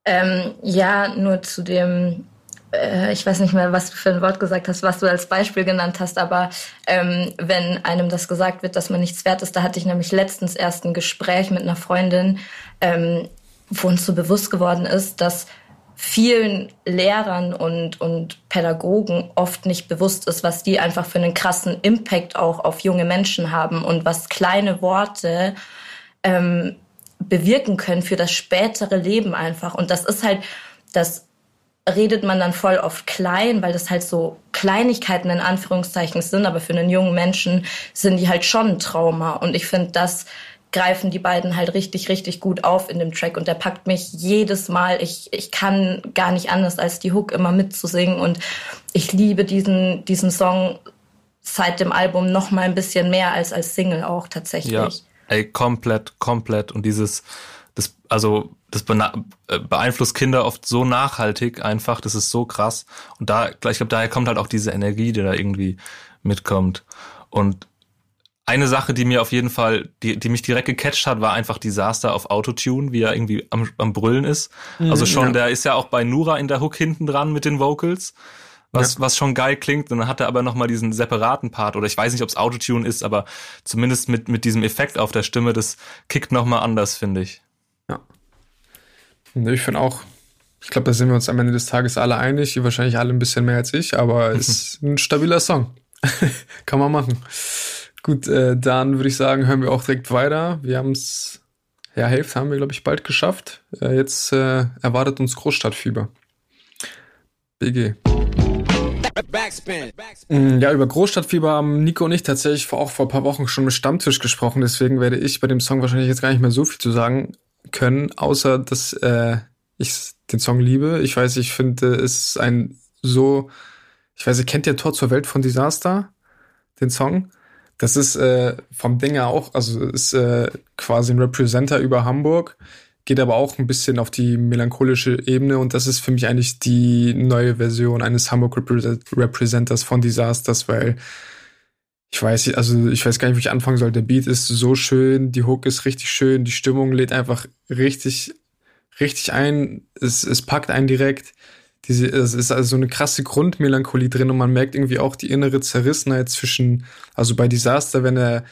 Ähm, ja, nur zu dem äh, ich weiß nicht mehr, was du für ein Wort gesagt hast, was du als Beispiel genannt hast, aber ähm, wenn einem das gesagt wird, dass man nichts wert ist, da hatte ich nämlich letztens erst ein Gespräch mit einer Freundin, ähm, wo uns so bewusst geworden ist, dass vielen Lehrern und, und Pädagogen oft nicht bewusst ist, was die einfach für einen krassen Impact auch auf junge Menschen haben und was kleine Worte ähm, bewirken können für das spätere Leben einfach. Und das ist halt das redet man dann voll oft klein, weil das halt so Kleinigkeiten in Anführungszeichen sind, aber für einen jungen Menschen sind die halt schon ein Trauma. Und ich finde, das greifen die beiden halt richtig, richtig gut auf in dem Track und der packt mich jedes Mal. Ich, ich kann gar nicht anders, als die Hook immer mitzusingen und ich liebe diesen, diesen Song seit dem Album noch mal ein bisschen mehr als als Single auch tatsächlich. Ja, ey, komplett, komplett und dieses, das, also das äh, beeinflusst Kinder oft so nachhaltig einfach, das ist so krass. Und da, ich glaube, daher kommt halt auch diese Energie, die da irgendwie mitkommt. Und eine Sache, die mir auf jeden Fall, die, die mich direkt gecatcht hat, war einfach Disaster auf Autotune, wie er irgendwie am, am Brüllen ist. Mhm, also schon, ja. der ist ja auch bei Nura in der Hook hinten dran mit den Vocals, was, ja. was schon geil klingt. Und dann hat er aber nochmal diesen separaten Part, oder ich weiß nicht, ob es Autotune ist, aber zumindest mit, mit diesem Effekt auf der Stimme, das kickt nochmal anders, finde ich. Ich finde auch, ich glaube, da sind wir uns am Ende des Tages alle einig, die wahrscheinlich alle ein bisschen mehr als ich, aber es ist ein stabiler Song. Kann man machen. Gut, äh, dann würde ich sagen, hören wir auch direkt weiter. Wir haben es, ja, Hälfte haben wir, glaube ich, bald geschafft. Äh, jetzt äh, erwartet uns Großstadtfieber. BG. Mm, ja, über Großstadtfieber haben Nico und ich tatsächlich vor, auch vor ein paar Wochen schon mit Stammtisch gesprochen. Deswegen werde ich bei dem Song wahrscheinlich jetzt gar nicht mehr so viel zu sagen können, außer dass äh, ich den Song liebe. Ich weiß, ich finde es ein so, ich weiß, ihr kennt ja Tor zur Welt von Disaster, den Song. Das ist äh, vom Ding her auch, also ist äh, quasi ein Representer über Hamburg, geht aber auch ein bisschen auf die melancholische Ebene und das ist für mich eigentlich die neue Version eines Hamburg Representers von Disasters, weil ich weiß, also ich weiß gar nicht, wie ich anfangen soll. Der Beat ist so schön, die Hook ist richtig schön, die Stimmung lädt einfach richtig, richtig ein. Es, es packt einen direkt. Diese, es ist also so eine krasse Grundmelancholie drin und man merkt irgendwie auch die innere Zerrissenheit zwischen, also bei Disaster, wenn er,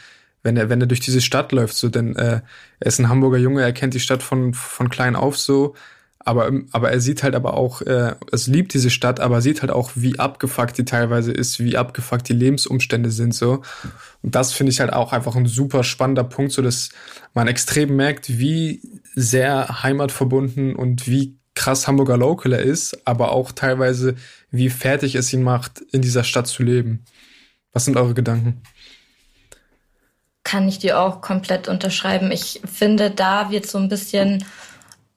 wenn er, wenn er durch diese Stadt läuft, so, denn äh, er ist ein Hamburger Junge, er kennt die Stadt von, von klein auf so, aber, aber er sieht halt aber auch, äh, es liebt diese Stadt, aber sieht halt auch, wie abgefuckt die teilweise ist, wie abgefuckt die Lebensumstände sind, so. Und das finde ich halt auch einfach ein super spannender Punkt, so dass man extrem merkt, wie sehr heimatverbunden und wie krass Hamburger Local er ist, aber auch teilweise, wie fertig es ihn macht, in dieser Stadt zu leben. Was sind eure Gedanken? kann ich dir auch komplett unterschreiben. Ich finde, da wird so ein bisschen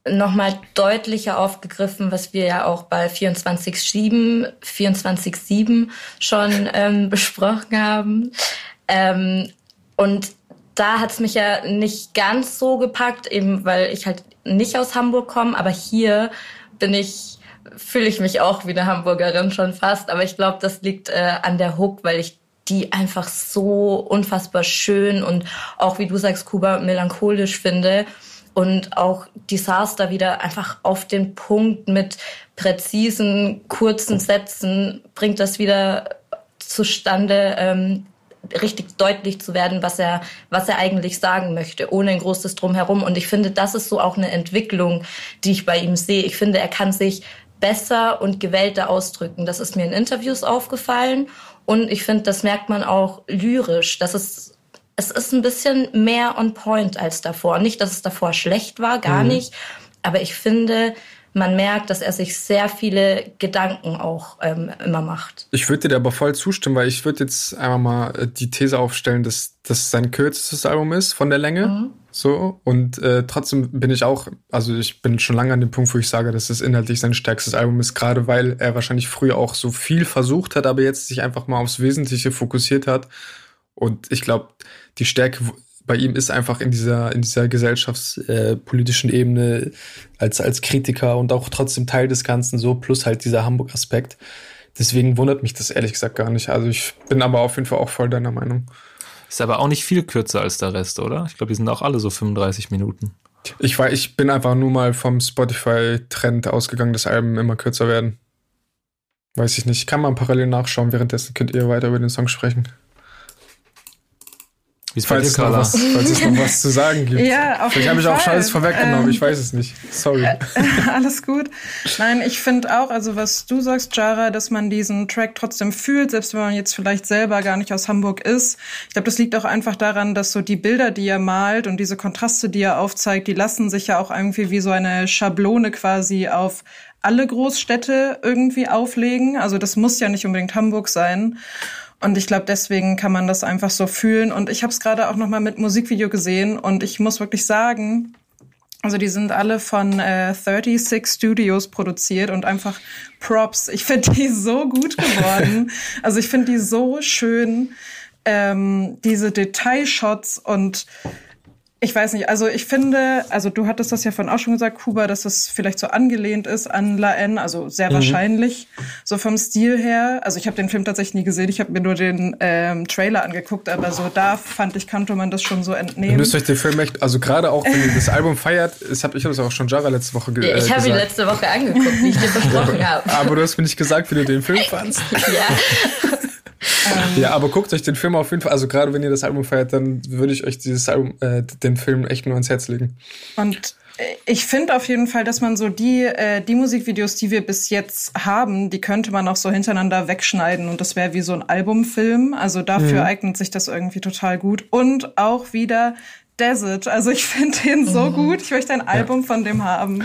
nochmal deutlicher aufgegriffen, was wir ja auch bei 24-7 24 schon ähm, besprochen haben. Ähm, und da hat's mich ja nicht ganz so gepackt, eben weil ich halt nicht aus Hamburg komme, aber hier bin ich, fühle ich mich auch wie eine Hamburgerin schon fast. Aber ich glaube, das liegt äh, an der Hook, weil ich die einfach so unfassbar schön und auch, wie du sagst, Kuba, melancholisch finde. Und auch Disaster wieder einfach auf den Punkt mit präzisen, kurzen Sätzen bringt das wieder zustande, ähm, richtig deutlich zu werden, was er, was er eigentlich sagen möchte, ohne ein großes Drumherum. Und ich finde, das ist so auch eine Entwicklung, die ich bei ihm sehe. Ich finde, er kann sich besser und gewählter ausdrücken. Das ist mir in Interviews aufgefallen. Und ich finde, das merkt man auch lyrisch. Das ist, es ist ein bisschen mehr on point als davor. Nicht, dass es davor schlecht war, gar mhm. nicht. Aber ich finde, man merkt, dass er sich sehr viele Gedanken auch ähm, immer macht. Ich würde dir aber voll zustimmen, weil ich würde jetzt einmal mal äh, die These aufstellen, dass das sein kürzestes Album ist von der Länge. Mhm. So, und äh, trotzdem bin ich auch, also ich bin schon lange an dem Punkt, wo ich sage, dass es inhaltlich sein stärkstes Album ist, gerade weil er wahrscheinlich früher auch so viel versucht hat, aber jetzt sich einfach mal aufs Wesentliche fokussiert hat. Und ich glaube, die Stärke bei ihm ist einfach in dieser, in dieser gesellschaftspolitischen äh, Ebene als, als Kritiker und auch trotzdem Teil des Ganzen so, plus halt dieser Hamburg-Aspekt. Deswegen wundert mich das ehrlich gesagt gar nicht. Also ich bin aber auf jeden Fall auch voll deiner Meinung. Ist aber auch nicht viel kürzer als der Rest, oder? Ich glaube, die sind auch alle so 35 Minuten. Ich, war, ich bin einfach nur mal vom Spotify-Trend ausgegangen, dass Alben immer kürzer werden. Weiß ich nicht. Ich kann mal parallel nachschauen. Währenddessen könnt ihr weiter über den Song sprechen. Wie ist falls, es noch was, falls es noch was zu sagen gibt. Ja, auf Vielleicht habe ich auch Scheiß vorweggenommen, ähm, ich weiß es nicht. Sorry. Äh, alles gut. Nein, ich finde auch, also was du sagst, Jara, dass man diesen Track trotzdem fühlt, selbst wenn man jetzt vielleicht selber gar nicht aus Hamburg ist. Ich glaube, das liegt auch einfach daran, dass so die Bilder, die er malt und diese Kontraste, die er aufzeigt, die lassen sich ja auch irgendwie wie so eine Schablone quasi auf alle Großstädte irgendwie auflegen. Also das muss ja nicht unbedingt Hamburg sein. Und ich glaube, deswegen kann man das einfach so fühlen. Und ich habe es gerade auch noch mal mit Musikvideo gesehen und ich muss wirklich sagen, also die sind alle von äh, 36 Studios produziert und einfach Props. Ich finde die so gut geworden. also ich finde die so schön. Ähm, diese Detailshots und ich weiß nicht, also ich finde, also du hattest das ja von auch schon gesagt, Kuba, dass das vielleicht so angelehnt ist an La N, also sehr mhm. wahrscheinlich, so vom Stil her. Also ich habe den Film tatsächlich nie gesehen, ich habe mir nur den ähm, Trailer angeguckt, aber so da fand ich, konnte man das schon so entnehmen. Ihr müsst euch den Film echt, also gerade auch, wenn ihr das Album feiert, ich habe ich hab das auch schon Jara letzte Woche ge Ich habe ihn letzte Woche angeguckt, wie ich dir versprochen habe. Aber du hast mir nicht gesagt, wie du den Film fandst. ja. Ähm, ja, aber guckt euch den Film auf jeden Fall, also gerade wenn ihr das Album feiert, dann würde ich euch dieses Album, äh, den Film echt nur ans Herz legen. Und ich finde auf jeden Fall, dass man so die, äh, die Musikvideos, die wir bis jetzt haben, die könnte man auch so hintereinander wegschneiden und das wäre wie so ein Albumfilm. Also dafür mhm. eignet sich das irgendwie total gut. Und auch wieder Desert. Also ich finde den so mhm. gut. Ich möchte ein ja. Album von dem haben.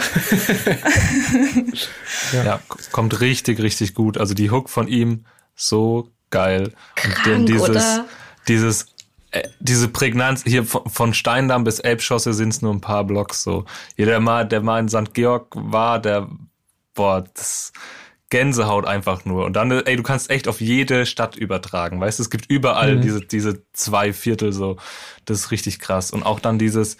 ja. ja, kommt richtig, richtig gut. Also die Hook von ihm so geil. Krank, und dieses, oder? dieses, äh, diese Prägnanz hier von, von Steindamm bis Elbschosse sind es nur ein paar Blocks so. Jeder mal, der mal in St. Georg war, der, boah, das Gänsehaut einfach nur. Und dann, ey, du kannst echt auf jede Stadt übertragen, weißt du, es gibt überall mhm. diese, diese zwei Viertel so. Das ist richtig krass. Und auch dann dieses,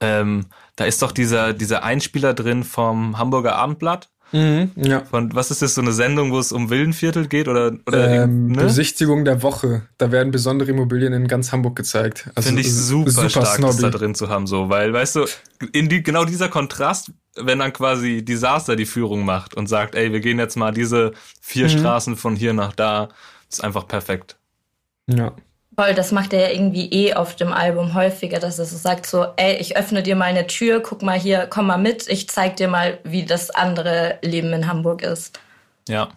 ähm, da ist doch dieser, dieser Einspieler drin vom Hamburger Abendblatt Mhm, ja. Von, was ist das, so eine Sendung, wo es um Villenviertel geht? Oder, oder ähm, ne? Besichtigung der Woche. Da werden besondere Immobilien in ganz Hamburg gezeigt. Also Finde ich super, super stark, das da drin zu haben, so, weil, weißt du, in die, genau dieser Kontrast, wenn dann quasi Disaster die Führung macht und sagt, ey, wir gehen jetzt mal diese vier mhm. Straßen von hier nach da, ist einfach perfekt. Ja. Voll, das macht er ja irgendwie eh auf dem Album häufiger, dass er so sagt so, ey, ich öffne dir mal eine Tür, guck mal hier, komm mal mit, ich zeig dir mal, wie das andere Leben in Hamburg ist. Ja.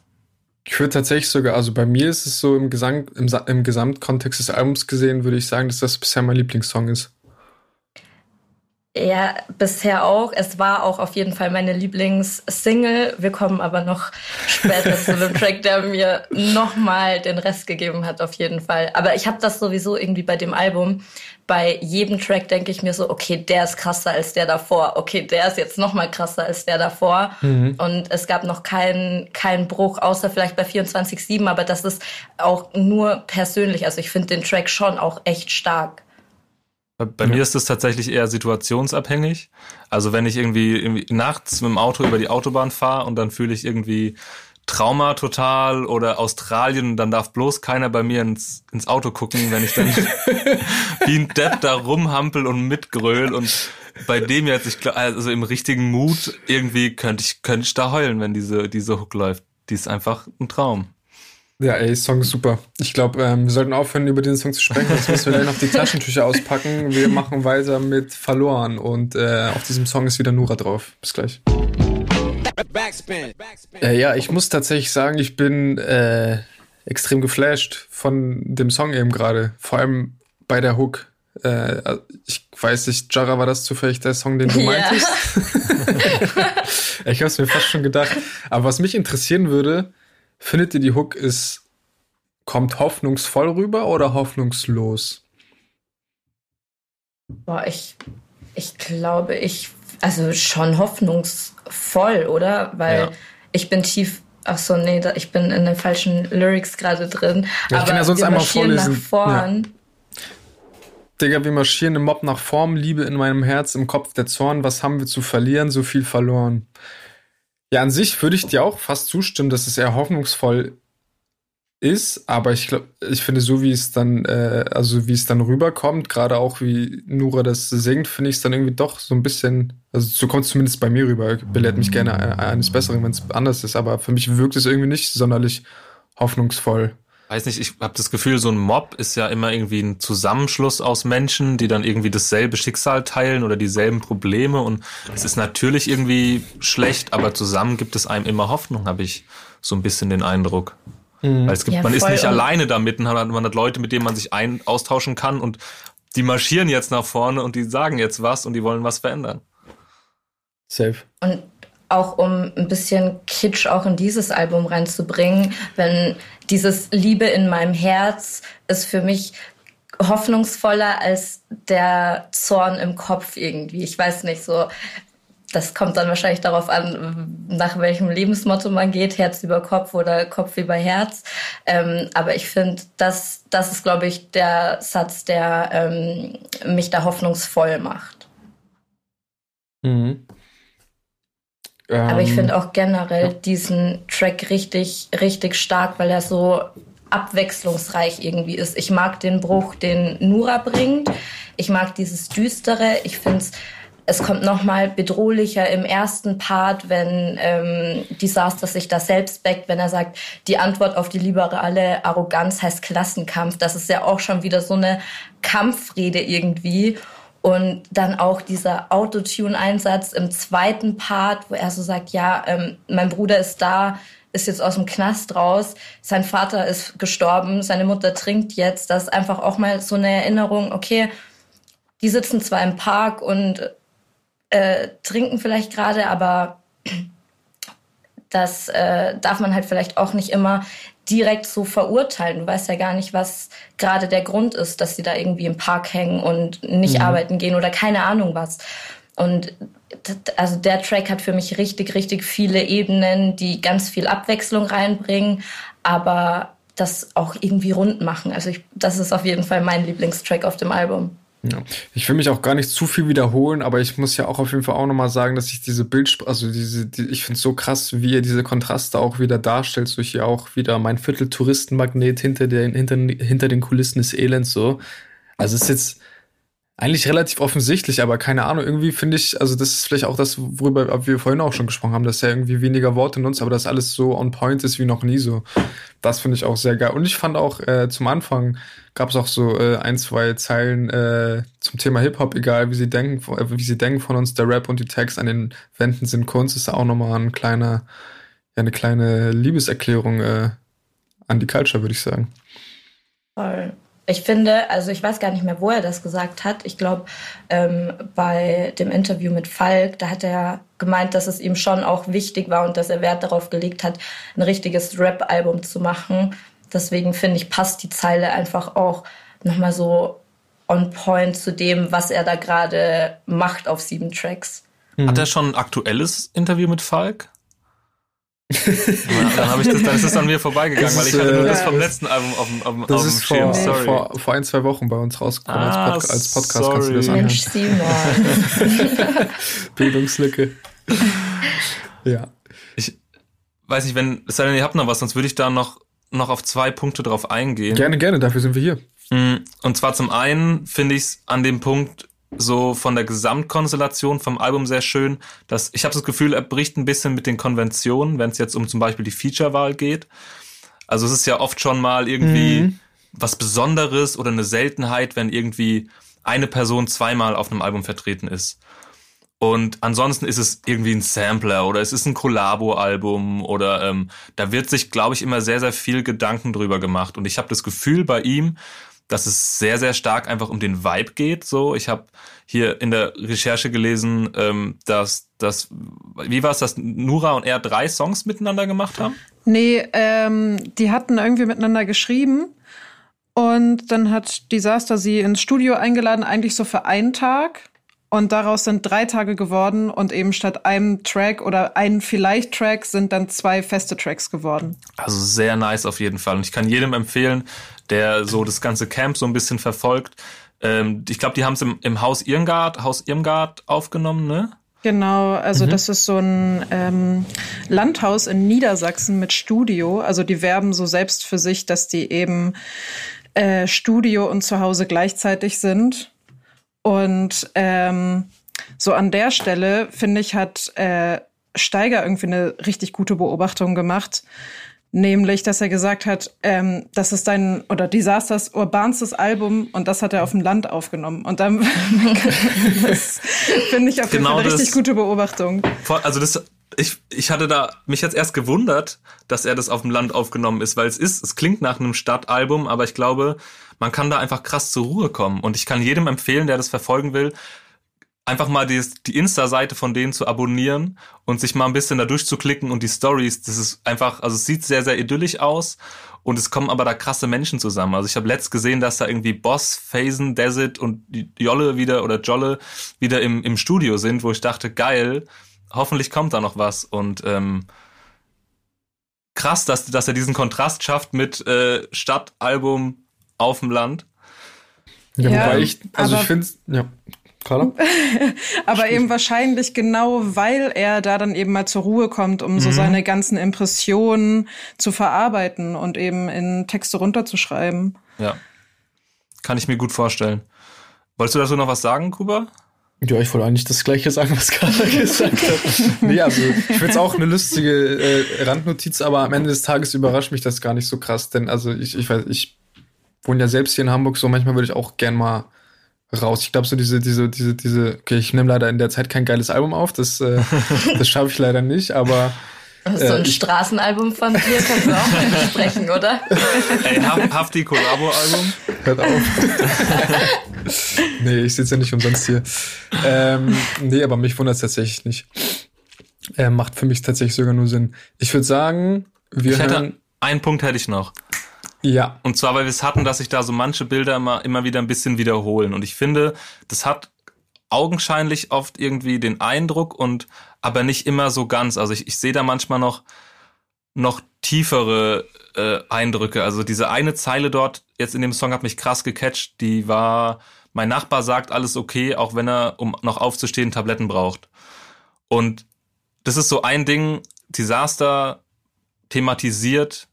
Ich würde tatsächlich sogar, also bei mir ist es so im, Gesang, im, im Gesamtkontext des Albums gesehen, würde ich sagen, dass das bisher mein Lieblingssong ist. Ja, bisher auch. Es war auch auf jeden Fall meine Lieblingssingle. Wir kommen aber noch später zu dem Track, der mir nochmal den Rest gegeben hat, auf jeden Fall. Aber ich habe das sowieso irgendwie bei dem Album. Bei jedem Track denke ich mir so, okay, der ist krasser als der davor. Okay, der ist jetzt nochmal krasser als der davor. Mhm. Und es gab noch keinen keinen Bruch, außer vielleicht bei 24-7, aber das ist auch nur persönlich. Also ich finde den Track schon auch echt stark. Bei ja. mir ist es tatsächlich eher situationsabhängig. Also wenn ich irgendwie, irgendwie nachts mit dem Auto über die Autobahn fahre und dann fühle ich irgendwie Trauma total oder Australien, dann darf bloß keiner bei mir ins, ins Auto gucken, wenn ich dann wie ein Depp da rumhampel und mitgröl und bei dem jetzt, ich glaube, also im richtigen Mut irgendwie könnte ich, könnte ich da heulen, wenn diese, diese Hook läuft. Die ist einfach ein Traum. Ja, ey, Song ist super. Ich glaube, ähm, wir sollten aufhören, über den Song zu sprechen, sonst müssen wir gleich noch die Taschentücher auspacken. Wir machen weiter mit Verloren und äh, auf diesem Song ist wieder Nura drauf. Bis gleich. Backspin. Äh, ja, ich muss tatsächlich sagen, ich bin äh, extrem geflasht von dem Song eben gerade. Vor allem bei der Hook. Äh, ich weiß nicht, Jara, war das zufällig der Song, den du meintest? ich habe es mir fast schon gedacht. Aber was mich interessieren würde, Findet ihr die Hook ist kommt hoffnungsvoll rüber oder hoffnungslos? Boah, ich, ich glaube, ich, also schon hoffnungsvoll, oder? Weil ja. ich bin tief, ach so, nee, da, ich bin in den falschen Lyrics gerade drin. Ja, ich aber kann ja sonst einmal vorlesen. Nach vorn. Ja. Digga, wir marschieren im Mob nach Form, Liebe in meinem Herz, im Kopf der Zorn, was haben wir zu verlieren, so viel verloren. Ja, an sich würde ich dir auch fast zustimmen, dass es eher hoffnungsvoll ist, aber ich glaube, ich finde, so wie es dann, äh, also wie es dann rüberkommt, gerade auch wie Nura das singt, finde ich es dann irgendwie doch so ein bisschen, also so kommt es zumindest bei mir rüber. Belehrt mich gerne eines Besseren, wenn es anders ist, aber für mich wirkt es irgendwie nicht sonderlich hoffnungsvoll weiß nicht, ich habe das Gefühl, so ein Mob ist ja immer irgendwie ein Zusammenschluss aus Menschen, die dann irgendwie dasselbe Schicksal teilen oder dieselben Probleme und es ist natürlich irgendwie schlecht, aber zusammen gibt es einem immer Hoffnung, habe ich so ein bisschen den Eindruck. Mhm. Weil es gibt, ja, man ist nicht alleine damit, hat, man hat Leute, mit denen man sich ein, austauschen kann und die marschieren jetzt nach vorne und die sagen jetzt was und die wollen was verändern. Safe. Und auch um ein bisschen Kitsch auch in dieses Album reinzubringen, wenn dieses Liebe in meinem Herz ist für mich hoffnungsvoller als der Zorn im Kopf irgendwie. Ich weiß nicht, so, das kommt dann wahrscheinlich darauf an, nach welchem Lebensmotto man geht, Herz über Kopf oder Kopf über Herz. Ähm, aber ich finde, das, das ist, glaube ich, der Satz, der ähm, mich da hoffnungsvoll macht. Mhm. Aber ich finde ähm, auch generell diesen Track richtig, richtig stark, weil er so abwechslungsreich irgendwie ist. Ich mag den Bruch, den Nura bringt. Ich mag dieses Düstere. Ich finde es es kommt nochmal bedrohlicher im ersten Part, wenn ähm, Disaster sich da selbst backt, wenn er sagt, die Antwort auf die liberale Arroganz heißt Klassenkampf. Das ist ja auch schon wieder so eine Kampfrede irgendwie. Und dann auch dieser Autotune-Einsatz im zweiten Part, wo er so sagt, ja, ähm, mein Bruder ist da, ist jetzt aus dem Knast raus, sein Vater ist gestorben, seine Mutter trinkt jetzt. Das ist einfach auch mal so eine Erinnerung, okay, die sitzen zwar im Park und äh, trinken vielleicht gerade, aber das äh, darf man halt vielleicht auch nicht immer direkt so verurteilen. Du weißt ja gar nicht, was gerade der Grund ist, dass sie da irgendwie im Park hängen und nicht mhm. arbeiten gehen oder keine Ahnung was. Und also der Track hat für mich richtig, richtig viele Ebenen, die ganz viel Abwechslung reinbringen, aber das auch irgendwie rund machen. Also ich, das ist auf jeden Fall mein Lieblingstrack auf dem Album. Ja. Ich will mich auch gar nicht zu viel wiederholen, aber ich muss ja auch auf jeden Fall auch nochmal sagen, dass ich diese Bildsprache, also diese, die, ich finde es so krass, wie er diese Kontraste auch wieder darstellt, so hier auch wieder mein Viertel Touristenmagnet hinter den, hinter, hinter den Kulissen des Elends so. Also es ist jetzt, eigentlich relativ offensichtlich, aber keine Ahnung, irgendwie finde ich, also das ist vielleicht auch das, worüber wir vorhin auch schon gesprochen haben, dass er irgendwie weniger Worte nutzt, aber dass alles so on point ist wie noch nie so. Das finde ich auch sehr geil. Und ich fand auch äh, zum Anfang gab es auch so äh, ein, zwei Zeilen äh, zum Thema Hip-Hop, egal wie sie denken, äh, wie sie denken von uns, der Rap und die Text an den Wänden sind Kunst, ist auch nochmal ein kleiner, ja, eine kleine Liebeserklärung äh, an die Culture, würde ich sagen. Voll Ich finde, also ich weiß gar nicht mehr, wo er das gesagt hat. Ich glaube, ähm, bei dem Interview mit Falk, da hat er gemeint, dass es ihm schon auch wichtig war und dass er Wert darauf gelegt hat, ein richtiges Rap-Album zu machen. Deswegen finde ich, passt die Zeile einfach auch nochmal so on point zu dem, was er da gerade macht auf sieben Tracks. Hat er schon ein aktuelles Interview mit Falk? Dann, habe ich das, dann ist es an mir vorbeigegangen, weil ich hatte nur das vom letzten Album auf dem, auf, das auf dem Schirm. Vor, sorry. Vor, vor ein, zwei Wochen bei uns rausgekommen ah, als, Pod als, Podcast. Sorry. Kannst du das Mensch, Simon. Bildungslücke. ja. Ich weiß nicht, wenn, es sei denn, ihr habt noch was, sonst würde ich da noch, noch auf zwei Punkte drauf eingehen. Gerne, gerne, dafür sind wir hier. Mm, und zwar zum einen finde ich es an dem Punkt so von der Gesamtkonstellation vom Album sehr schön, dass ich habe das Gefühl, er bricht ein bisschen mit den Konventionen, wenn es jetzt um zum Beispiel die Feature-Wahl geht. Also es ist ja oft schon mal irgendwie mhm. was Besonderes oder eine Seltenheit, wenn irgendwie eine Person zweimal auf einem Album vertreten ist. Und ansonsten ist es irgendwie ein Sampler oder es ist ein Collabo-Album oder ähm, da wird sich, glaube ich, immer sehr, sehr viel Gedanken drüber gemacht. Und ich habe das Gefühl bei ihm, dass es sehr, sehr stark einfach um den Vibe geht. So, ich habe hier in der Recherche gelesen, ähm, dass das, wie war es, dass Nura und er drei Songs miteinander gemacht haben? Nee, ähm, die hatten irgendwie miteinander geschrieben. Und dann hat Disaster sie ins Studio eingeladen, eigentlich so für einen Tag. Und daraus sind drei Tage geworden und eben statt einem Track oder einem vielleicht Track sind dann zwei feste Tracks geworden. Also sehr nice auf jeden Fall. Und ich kann jedem empfehlen, der so das ganze Camp so ein bisschen verfolgt. Ähm, ich glaube, die haben es im, im Haus Irmgard, Haus Irmgard aufgenommen, ne? Genau, also mhm. das ist so ein ähm, Landhaus in Niedersachsen mit Studio. Also die werben so selbst für sich, dass die eben äh, Studio und Zuhause gleichzeitig sind. Und ähm, so an der Stelle, finde ich, hat äh, Steiger irgendwie eine richtig gute Beobachtung gemacht. Nämlich, dass er gesagt hat, ähm, das ist sein oder Disasters urbanstes Album und das hat er auf dem Land aufgenommen. Und dann das finde ich auf jeden genau Fall eine richtig gute Beobachtung. Also das, ich, ich hatte da mich jetzt erst gewundert, dass er das auf dem Land aufgenommen ist, weil es ist, es klingt nach einem Stadtalbum, aber ich glaube, man kann da einfach krass zur Ruhe kommen. Und ich kann jedem empfehlen, der das verfolgen will, einfach mal die, die Insta-Seite von denen zu abonnieren und sich mal ein bisschen da durchzuklicken und die Stories, das ist einfach, also es sieht sehr, sehr idyllisch aus und es kommen aber da krasse Menschen zusammen. Also ich habe letzt gesehen, dass da irgendwie Boss, Phasen, Desert und Jolle wieder oder Jolle wieder im, im Studio sind, wo ich dachte, geil, hoffentlich kommt da noch was und ähm, krass, dass, dass er diesen Kontrast schafft mit äh, Stadtalbum auf dem Land. Ja, ja wobei ich, also ich finde ja, Carla? aber eben wahrscheinlich genau, weil er da dann eben mal zur Ruhe kommt, um mhm. so seine ganzen Impressionen zu verarbeiten und eben in Texte runterzuschreiben. Ja. Kann ich mir gut vorstellen. Wolltest du dazu noch was sagen, Kuba? Ja, ich wollte eigentlich das Gleiche sagen, was Carla gesagt hat. nee, also ich finde es auch eine lustige äh, Randnotiz, aber am Ende des Tages überrascht mich das gar nicht so krass, denn also ich, ich weiß, ich wohne ja selbst hier in Hamburg, so manchmal würde ich auch gern mal raus. Ich glaube, so diese, diese, diese, diese, okay, ich nehme leider in der Zeit kein geiles Album auf, das, äh, das schaffe ich leider nicht, aber. so ein äh, Straßenalbum von dir kannst du auch nicht sprechen, oder? Ey, Hafti Collabo-Album? Hört auf. nee, ich sitze ja nicht umsonst hier. Ähm, nee, aber mich wundert es tatsächlich nicht. Äh, macht für mich tatsächlich sogar nur Sinn. Ich würde sagen, wir ich hätte, Einen Punkt hätte ich noch. Ja. Und zwar, weil wir es hatten, dass sich da so manche Bilder immer, immer wieder ein bisschen wiederholen. Und ich finde, das hat augenscheinlich oft irgendwie den Eindruck und aber nicht immer so ganz. Also ich, ich sehe da manchmal noch, noch tiefere äh, Eindrücke. Also diese eine Zeile dort jetzt in dem Song hat mich krass gecatcht. Die war, mein Nachbar sagt alles okay, auch wenn er, um noch aufzustehen, Tabletten braucht. Und das ist so ein Ding, Desaster thematisiert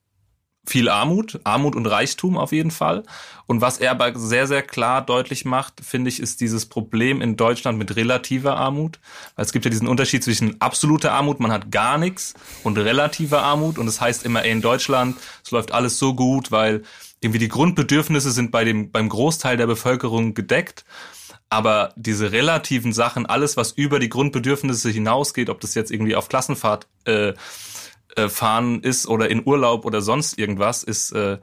viel Armut, Armut und Reichtum auf jeden Fall. Und was er aber sehr, sehr klar deutlich macht, finde ich, ist dieses Problem in Deutschland mit relativer Armut. Weil es gibt ja diesen Unterschied zwischen absoluter Armut, man hat gar nichts, und relativer Armut. Und das heißt immer, ey, in Deutschland, es läuft alles so gut, weil irgendwie die Grundbedürfnisse sind bei dem, beim Großteil der Bevölkerung gedeckt. Aber diese relativen Sachen, alles, was über die Grundbedürfnisse hinausgeht, ob das jetzt irgendwie auf Klassenfahrt äh, äh, fahren ist oder in Urlaub oder sonst irgendwas, ist, äh,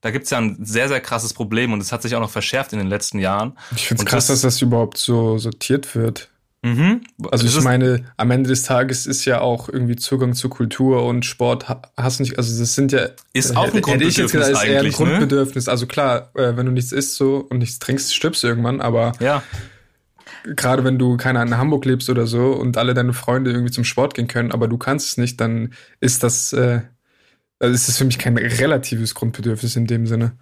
da gibt's ja ein sehr, sehr krasses Problem und es hat sich auch noch verschärft in den letzten Jahren. Ich finde es krass, das, dass das überhaupt so sortiert wird. Mhm. Also ich meine, am Ende des Tages ist ja auch irgendwie Zugang zu Kultur und Sport hast nicht, also das sind ja ist auch ein Grundbedürfnis ich jetzt gesagt, ist eher ein ne? Grundbedürfnis. Ne? Also klar, äh, wenn du nichts isst so und nichts trinkst, stirbst du irgendwann, aber ja. Gerade wenn du keine in Hamburg lebst oder so und alle deine Freunde irgendwie zum Sport gehen können, aber du kannst es nicht, dann ist das äh, also ist das für mich kein relatives Grundbedürfnis in dem Sinne.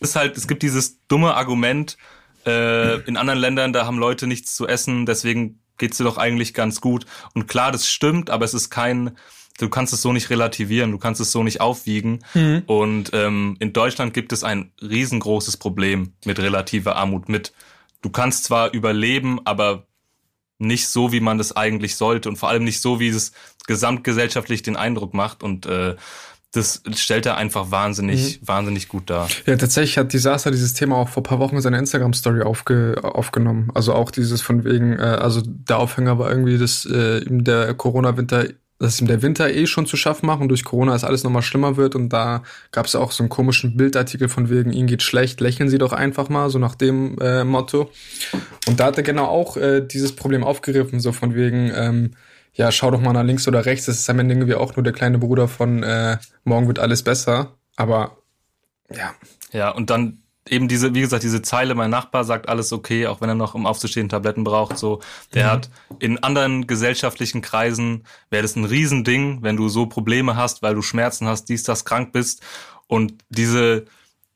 Es ist halt, es gibt dieses dumme Argument, äh, in anderen Ländern, da haben Leute nichts zu essen, deswegen geht's dir doch eigentlich ganz gut. Und klar, das stimmt, aber es ist kein, du kannst es so nicht relativieren, du kannst es so nicht aufwiegen. Mhm. Und ähm, in Deutschland gibt es ein riesengroßes Problem mit relativer Armut. Mit du kannst zwar überleben, aber nicht so, wie man das eigentlich sollte und vor allem nicht so, wie es gesamtgesellschaftlich den Eindruck macht. Und äh, das stellt er einfach wahnsinnig, mhm. wahnsinnig gut dar. Ja, tatsächlich hat Disaster dieses Thema auch vor paar Wochen in seiner Instagram-Story aufge, aufgenommen. Also auch dieses von wegen, äh, also der Aufhänger war irgendwie, dass äh, ihm der Corona-Winter, dass ihm der Winter eh schon zu schaffen macht und durch Corona ist alles nochmal schlimmer wird. Und da gab es auch so einen komischen Bildartikel von wegen, ihm geht schlecht, lächeln Sie doch einfach mal, so nach dem äh, Motto. Und da hat er genau auch äh, dieses Problem aufgegriffen, so von wegen, ähm, ja, schau doch mal nach links oder rechts, das ist am Ende irgendwie auch nur der kleine Bruder von äh, morgen wird alles besser. Aber ja. Ja, und dann eben diese, wie gesagt, diese Zeile, mein Nachbar sagt alles okay, auch wenn er noch um aufzustehen Tabletten braucht, so. Der mhm. hat in anderen gesellschaftlichen Kreisen wäre das ein Riesending, wenn du so Probleme hast, weil du Schmerzen hast, dies, das krank bist. Und diese,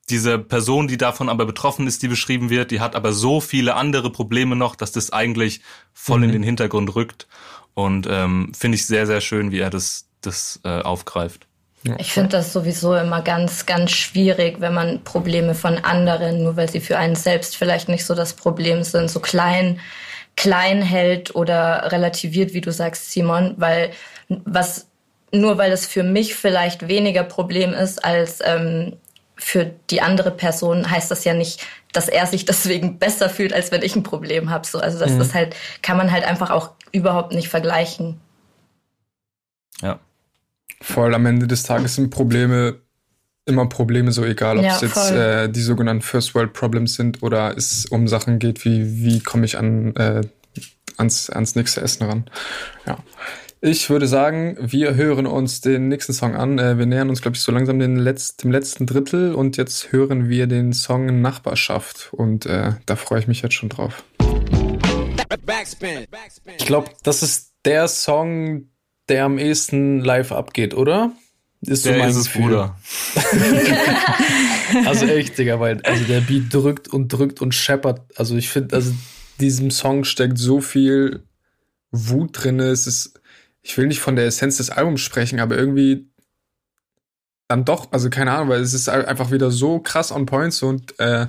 diese Person, die davon aber betroffen ist, die beschrieben wird, die hat aber so viele andere Probleme noch, dass das eigentlich voll mhm. in den Hintergrund rückt. Und ähm, finde ich sehr, sehr schön, wie er das, das äh, aufgreift. Ich finde das sowieso immer ganz, ganz schwierig, wenn man Probleme von anderen, nur weil sie für einen selbst vielleicht nicht so das Problem sind, so klein, klein hält oder relativiert, wie du sagst, Simon, weil was nur weil es für mich vielleicht weniger Problem ist als ähm, für die andere Person, heißt das ja nicht, dass er sich deswegen besser fühlt, als wenn ich ein Problem habe. So, also das mhm. ist halt, kann man halt einfach auch überhaupt nicht vergleichen. Ja. Voll am Ende des Tages sind Probleme immer Probleme, so egal, ob ja, es jetzt äh, die sogenannten First World Problems sind oder es um Sachen geht, wie wie komme ich an äh, ans, ans nächste Essen ran. Ja. Ich würde sagen, wir hören uns den nächsten Song an. Äh, wir nähern uns, glaube ich, so langsam den Letz-, dem letzten Drittel und jetzt hören wir den Song Nachbarschaft und äh, da freue ich mich jetzt schon drauf. Ich glaube, das ist der Song, der am ehesten live abgeht, oder? Ist so der mein ist es, Bruder. also echt, Digga, weil also der Beat drückt und drückt und scheppert. Also ich finde, also diesem Song steckt so viel Wut drin. Es ist ich will nicht von der Essenz des Albums sprechen, aber irgendwie dann doch, also keine Ahnung, weil es ist einfach wieder so krass on points und äh,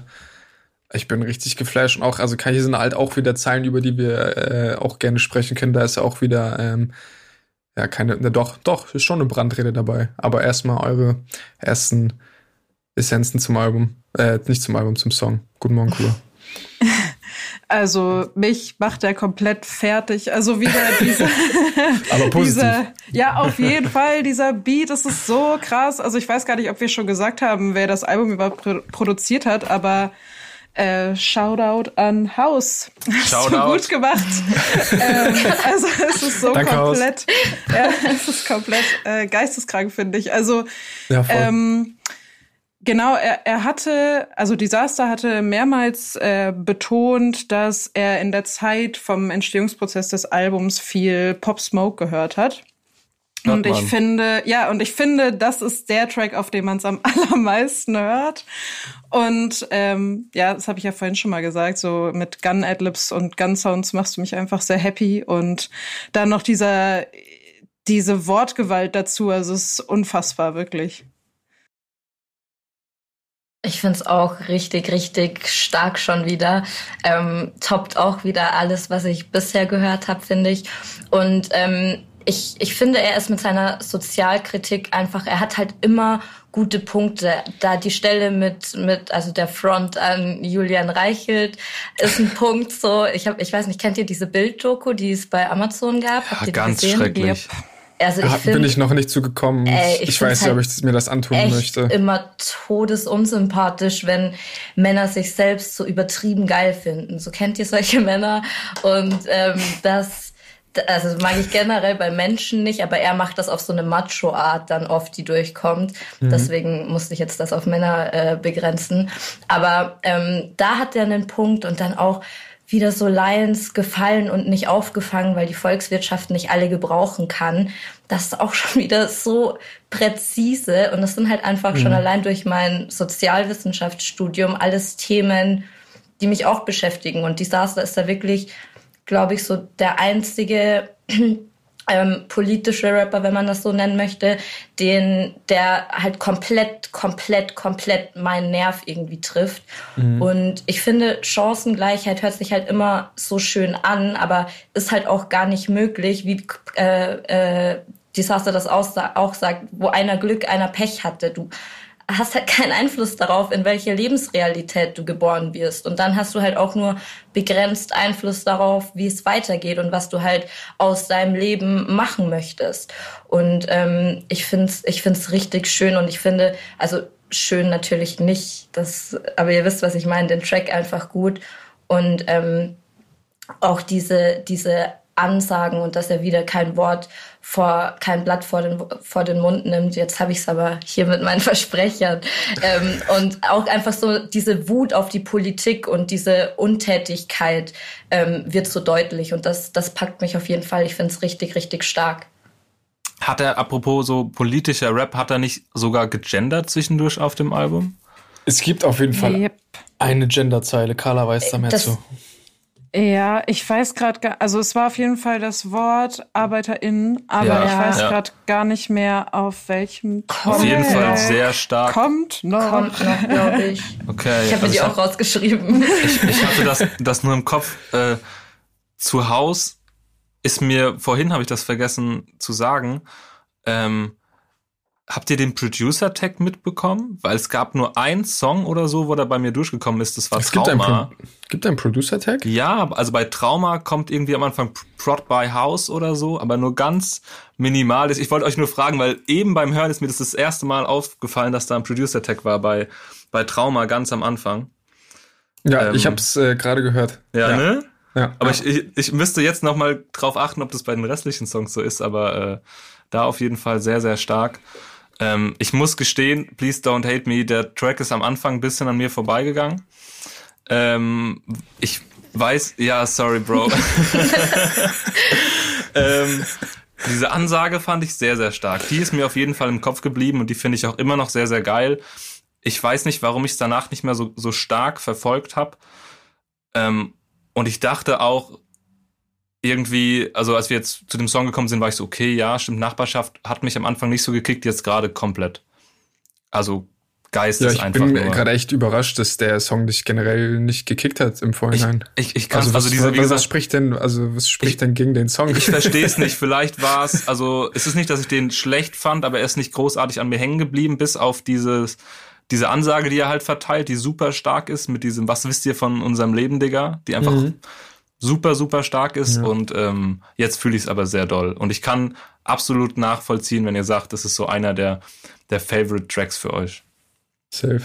ich bin richtig geflasht und auch, also hier sind halt auch wieder Zeilen, über die wir äh, auch gerne sprechen können. Da ist ja auch wieder, ähm, ja, keine, ne, doch, doch, ist schon eine Brandrede dabei. Aber erstmal eure ersten Essenzen zum Album, äh, nicht zum Album, zum Song. Guten Morgen, Kula. Also mich macht er komplett fertig. Also wieder dieser, Aber positiv. dieser, ja auf jeden Fall dieser Beat, das ist so krass. Also ich weiß gar nicht, ob wir schon gesagt haben, wer das Album überhaupt produziert hat, aber äh, Shoutout an Haus. Shoutout. so gut gemacht. ähm, also es ist so Danke, komplett, ja, es ist komplett äh, geisteskrank, finde ich. Also ja, ähm, Genau, er, er hatte, also Disaster hatte mehrmals äh, betont, dass er in der Zeit vom Entstehungsprozess des Albums viel Pop Smoke gehört hat. Und ich finde, ja, und ich finde, das ist der Track, auf dem man es am allermeisten hört. Und ähm, ja, das habe ich ja vorhin schon mal gesagt, so mit Gun Adlibs und Gun Sounds machst du mich einfach sehr happy. Und dann noch dieser, diese Wortgewalt dazu, also es ist unfassbar, wirklich. Ich finde es auch richtig, richtig stark schon wieder. Ähm, toppt auch wieder alles, was ich bisher gehört habe, finde ich. Und ähm, ich, ich finde, er ist mit seiner Sozialkritik einfach, er hat halt immer gute Punkte. Da die Stelle mit, mit also der Front an Julian Reichelt ist ein Punkt so. Ich, hab, ich weiß nicht, kennt ihr diese Bilddoku, die es bei Amazon gab? Ja, ganz schrecklich. Also ich find, bin ich noch nicht zugekommen. Ey, ich, ich weiß nicht, halt ob ich mir das antun echt möchte. immer todesunsympathisch, wenn Männer sich selbst so übertrieben geil finden. So kennt ihr solche Männer und ähm, das also mag ich generell bei Menschen nicht, aber er macht das auf so eine Macho-Art dann oft, die durchkommt. Mhm. Deswegen musste ich jetzt das auf Männer äh, begrenzen. Aber ähm, da hat er einen Punkt und dann auch wieder so Lions gefallen und nicht aufgefangen, weil die Volkswirtschaft nicht alle gebrauchen kann. Das ist auch schon wieder so präzise und das sind halt einfach mhm. schon allein durch mein Sozialwissenschaftsstudium alles Themen, die mich auch beschäftigen. Und Disaster ist da wirklich glaube ich, so der einzige ähm, politische Rapper, wenn man das so nennen möchte, den der halt komplett, komplett, komplett meinen Nerv irgendwie trifft. Mhm. Und ich finde, Chancengleichheit hört sich halt immer so schön an, aber ist halt auch gar nicht möglich, wie äh, äh, Disaster das auch sagt, wo einer Glück, einer Pech hatte. Du hast halt keinen Einfluss darauf, in welche Lebensrealität du geboren wirst. Und dann hast du halt auch nur begrenzt Einfluss darauf, wie es weitergeht und was du halt aus deinem Leben machen möchtest. Und ähm, ich find's, ich find's richtig schön und ich finde, also schön natürlich nicht, das, aber ihr wisst, was ich meine, den Track einfach gut und ähm, auch diese diese Ansagen und dass er wieder kein Wort vor, kein Blatt vor den, vor den Mund nimmt. Jetzt habe ich es aber hier mit meinen Versprechern. Ähm, und auch einfach so diese Wut auf die Politik und diese Untätigkeit ähm, wird so deutlich. Und das, das packt mich auf jeden Fall. Ich finde es richtig, richtig stark. Hat er, apropos so politischer Rap, hat er nicht sogar gegendert zwischendurch auf dem Album? Es gibt auf jeden Fall yep. eine Genderzeile. Carla weiß da mehr das, zu. Ja, ich weiß gerade, also es war auf jeden Fall das Wort ArbeiterInnen, aber ja, ich weiß ja. gerade gar nicht mehr auf welchem Kommt. Auf jeden Fall sehr stark. Kommt noch. Kommt noch, glaube ich. Okay. Ich habe also mir die auch rausgeschrieben. Ich, ich hatte das, das nur im Kopf. Äh, zu Haus ist mir, vorhin habe ich das vergessen zu sagen, ähm, Habt ihr den Producer-Tag mitbekommen? Weil es gab nur einen Song oder so, wo der bei mir durchgekommen ist. Das war es Trauma. Gibt ein, einen Producer-Tag? Ja, also bei Trauma kommt irgendwie am Anfang Prod by House oder so, aber nur ganz minimal. Ich wollte euch nur fragen, weil eben beim Hören ist mir das das erste Mal aufgefallen, dass da ein Producer-Tag war bei, bei Trauma ganz am Anfang. Ja, ähm, ich habe es äh, gerade gehört. Ja, ja, ne? Ja. Aber ja. Ich, ich, ich müsste jetzt noch mal drauf achten, ob das bei den restlichen Songs so ist, aber äh, da auf jeden Fall sehr, sehr stark. Ähm, ich muss gestehen, Please Don't Hate Me, der Track ist am Anfang ein bisschen an mir vorbeigegangen. Ähm, ich weiß, ja, sorry, Bro. ähm, diese Ansage fand ich sehr, sehr stark. Die ist mir auf jeden Fall im Kopf geblieben und die finde ich auch immer noch sehr, sehr geil. Ich weiß nicht, warum ich es danach nicht mehr so, so stark verfolgt habe. Ähm, und ich dachte auch, irgendwie, also als wir jetzt zu dem Song gekommen sind, war ich so, okay, ja, stimmt, Nachbarschaft hat mich am Anfang nicht so gekickt, jetzt gerade komplett. Also Geist ja, ich einfach. Ich bin gerade echt überrascht, dass der Song dich generell nicht gekickt hat im Vorhinein. Ich, ich, ich kann also, also diese, wie gesagt, was spricht denn, also was spricht ich, denn gegen den Song? Ich verstehe es nicht. Vielleicht war es, also es ist nicht, dass ich den schlecht fand, aber er ist nicht großartig an mir hängen geblieben, bis auf dieses diese Ansage, die er halt verteilt, die super stark ist mit diesem, was wisst ihr von unserem Leben, Digga, die einfach mhm super, super stark ist. Ja. Und ähm, jetzt fühle ich es aber sehr doll. Und ich kann absolut nachvollziehen, wenn ihr sagt, das ist so einer der, der Favorite Tracks für euch. Safe.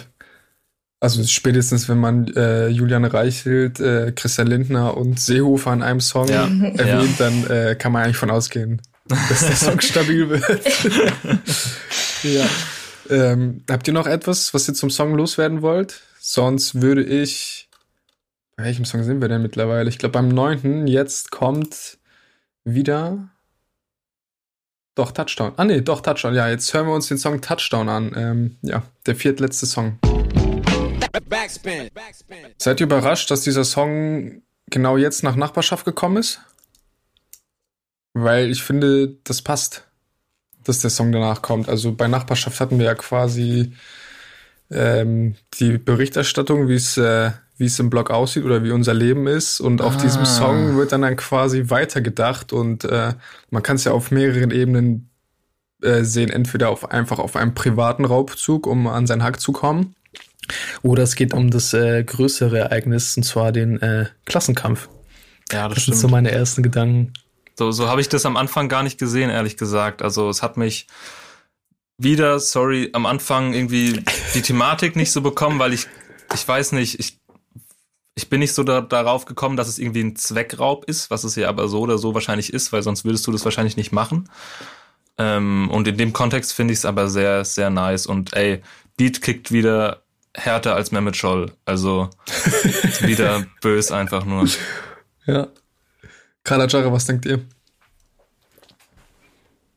Also spätestens, wenn man äh, Julian Reichelt, äh, Christian Lindner und Seehofer in einem Song ja. erwähnt, ja. dann äh, kann man eigentlich von ausgehen, dass der Song stabil wird. ja. Ähm, habt ihr noch etwas, was ihr zum Song loswerden wollt? Sonst würde ich bei welchem Song sind wir denn mittlerweile? Ich glaube, beim neunten. Jetzt kommt wieder. Doch, Touchdown. Ah, nee, doch, Touchdown. Ja, jetzt hören wir uns den Song Touchdown an. Ähm, ja, der viertletzte Song. Seid ihr überrascht, dass dieser Song genau jetzt nach Nachbarschaft gekommen ist? Weil ich finde, das passt, dass der Song danach kommt. Also bei Nachbarschaft hatten wir ja quasi ähm, die Berichterstattung, wie es äh, wie es im Blog aussieht oder wie unser Leben ist. Und auf ah. diesem Song wird dann, dann quasi weitergedacht und äh, man kann es ja auf mehreren Ebenen äh, sehen. Entweder auf einfach auf einem privaten Raubzug, um an seinen Hack zu kommen. Oder es geht um das äh, größere Ereignis, und zwar den äh, Klassenkampf. Ja, das, das sind so meine ersten Gedanken. So, so habe ich das am Anfang gar nicht gesehen, ehrlich gesagt. Also es hat mich wieder, sorry, am Anfang irgendwie die Thematik nicht so bekommen, weil ich, ich weiß nicht, ich, ich bin nicht so da, darauf gekommen, dass es irgendwie ein Zweckraub ist, was es ja aber so oder so wahrscheinlich ist, weil sonst würdest du das wahrscheinlich nicht machen. Ähm, und in dem Kontext finde ich es aber sehr, sehr nice. Und ey, Beat kickt wieder härter als Mehmet Scholl. Also wieder bös einfach nur. Ja. Kalajara, was denkt ihr?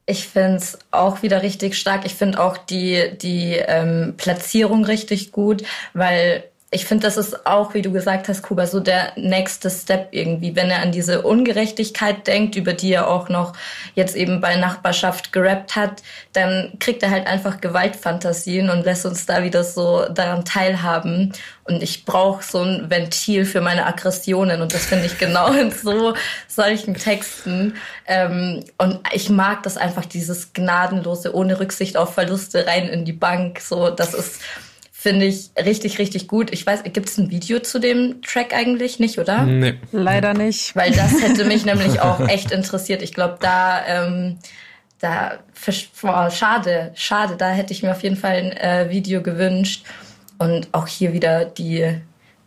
Ich finde es auch wieder richtig stark. Ich finde auch die, die ähm, Platzierung richtig gut, weil ich finde, das ist auch, wie du gesagt hast, Kuba, so der nächste Step irgendwie, wenn er an diese Ungerechtigkeit denkt, über die er auch noch jetzt eben bei Nachbarschaft gerappt hat, dann kriegt er halt einfach Gewaltfantasien und lässt uns da wieder so daran teilhaben. Und ich brauche so ein Ventil für meine Aggressionen und das finde ich genau in so solchen Texten. Ähm, und ich mag das einfach, dieses gnadenlose, ohne Rücksicht auf Verluste rein in die Bank. So, das ist Finde ich richtig, richtig gut. Ich weiß, gibt es ein Video zu dem Track eigentlich nicht, oder? Nee. Leider nicht. Weil das hätte mich nämlich auch echt interessiert. Ich glaube, da, ähm, da, oh, schade, schade, da hätte ich mir auf jeden Fall ein äh, Video gewünscht. Und auch hier wieder die,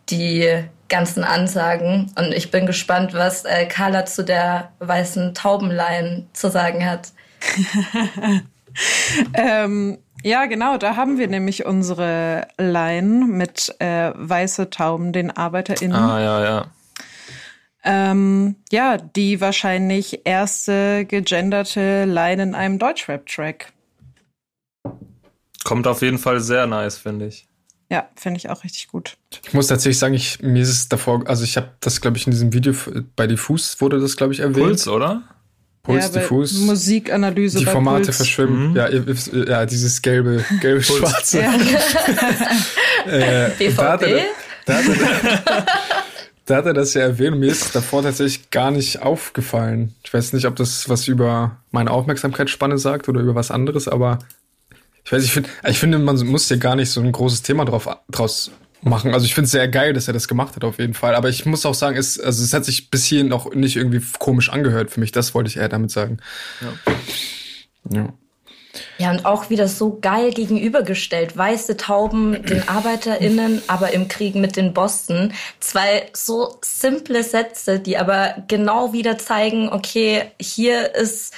die ganzen Ansagen. Und ich bin gespannt, was äh, Carla zu der weißen Taubenlein zu sagen hat. ähm, ja, genau, da haben wir nämlich unsere Line mit äh, weiße Tauben, den ArbeiterInnen. Ah, ja, ja. Ähm, ja, die wahrscheinlich erste gegenderte Line in einem Deutschrap-Track. Kommt auf jeden Fall sehr nice, finde ich. Ja, finde ich auch richtig gut. Ich muss tatsächlich sagen, ich, mir ist es davor, also ich habe das, glaube ich, in diesem Video bei Diffus wurde das, glaube ich, erwähnt. Puls, oder? Puls, ja, diffus. Musikanalyse. Die Formate Puls. verschwimmen. Mhm. Ja, ja, dieses gelbe, gelbe, schwarze. Ja. äh, BVB? Da hat, er, da, hat er, da hat er das ja erwähnt und mir ist davor tatsächlich gar nicht aufgefallen. Ich weiß nicht, ob das was über meine Aufmerksamkeitsspanne sagt oder über was anderes, aber ich weiß, ich finde, ich finde, man muss ja gar nicht so ein großes Thema drauf, draus machen. Also ich finde es sehr geil, dass er das gemacht hat, auf jeden Fall. Aber ich muss auch sagen, es, also es hat sich bis hierhin noch nicht irgendwie komisch angehört für mich. Das wollte ich eher damit sagen. Ja. ja. Ja, und auch wieder so geil gegenübergestellt. Weiße Tauben den ArbeiterInnen, aber im Krieg mit den Bossen. Zwei so simple Sätze, die aber genau wieder zeigen, okay, hier ist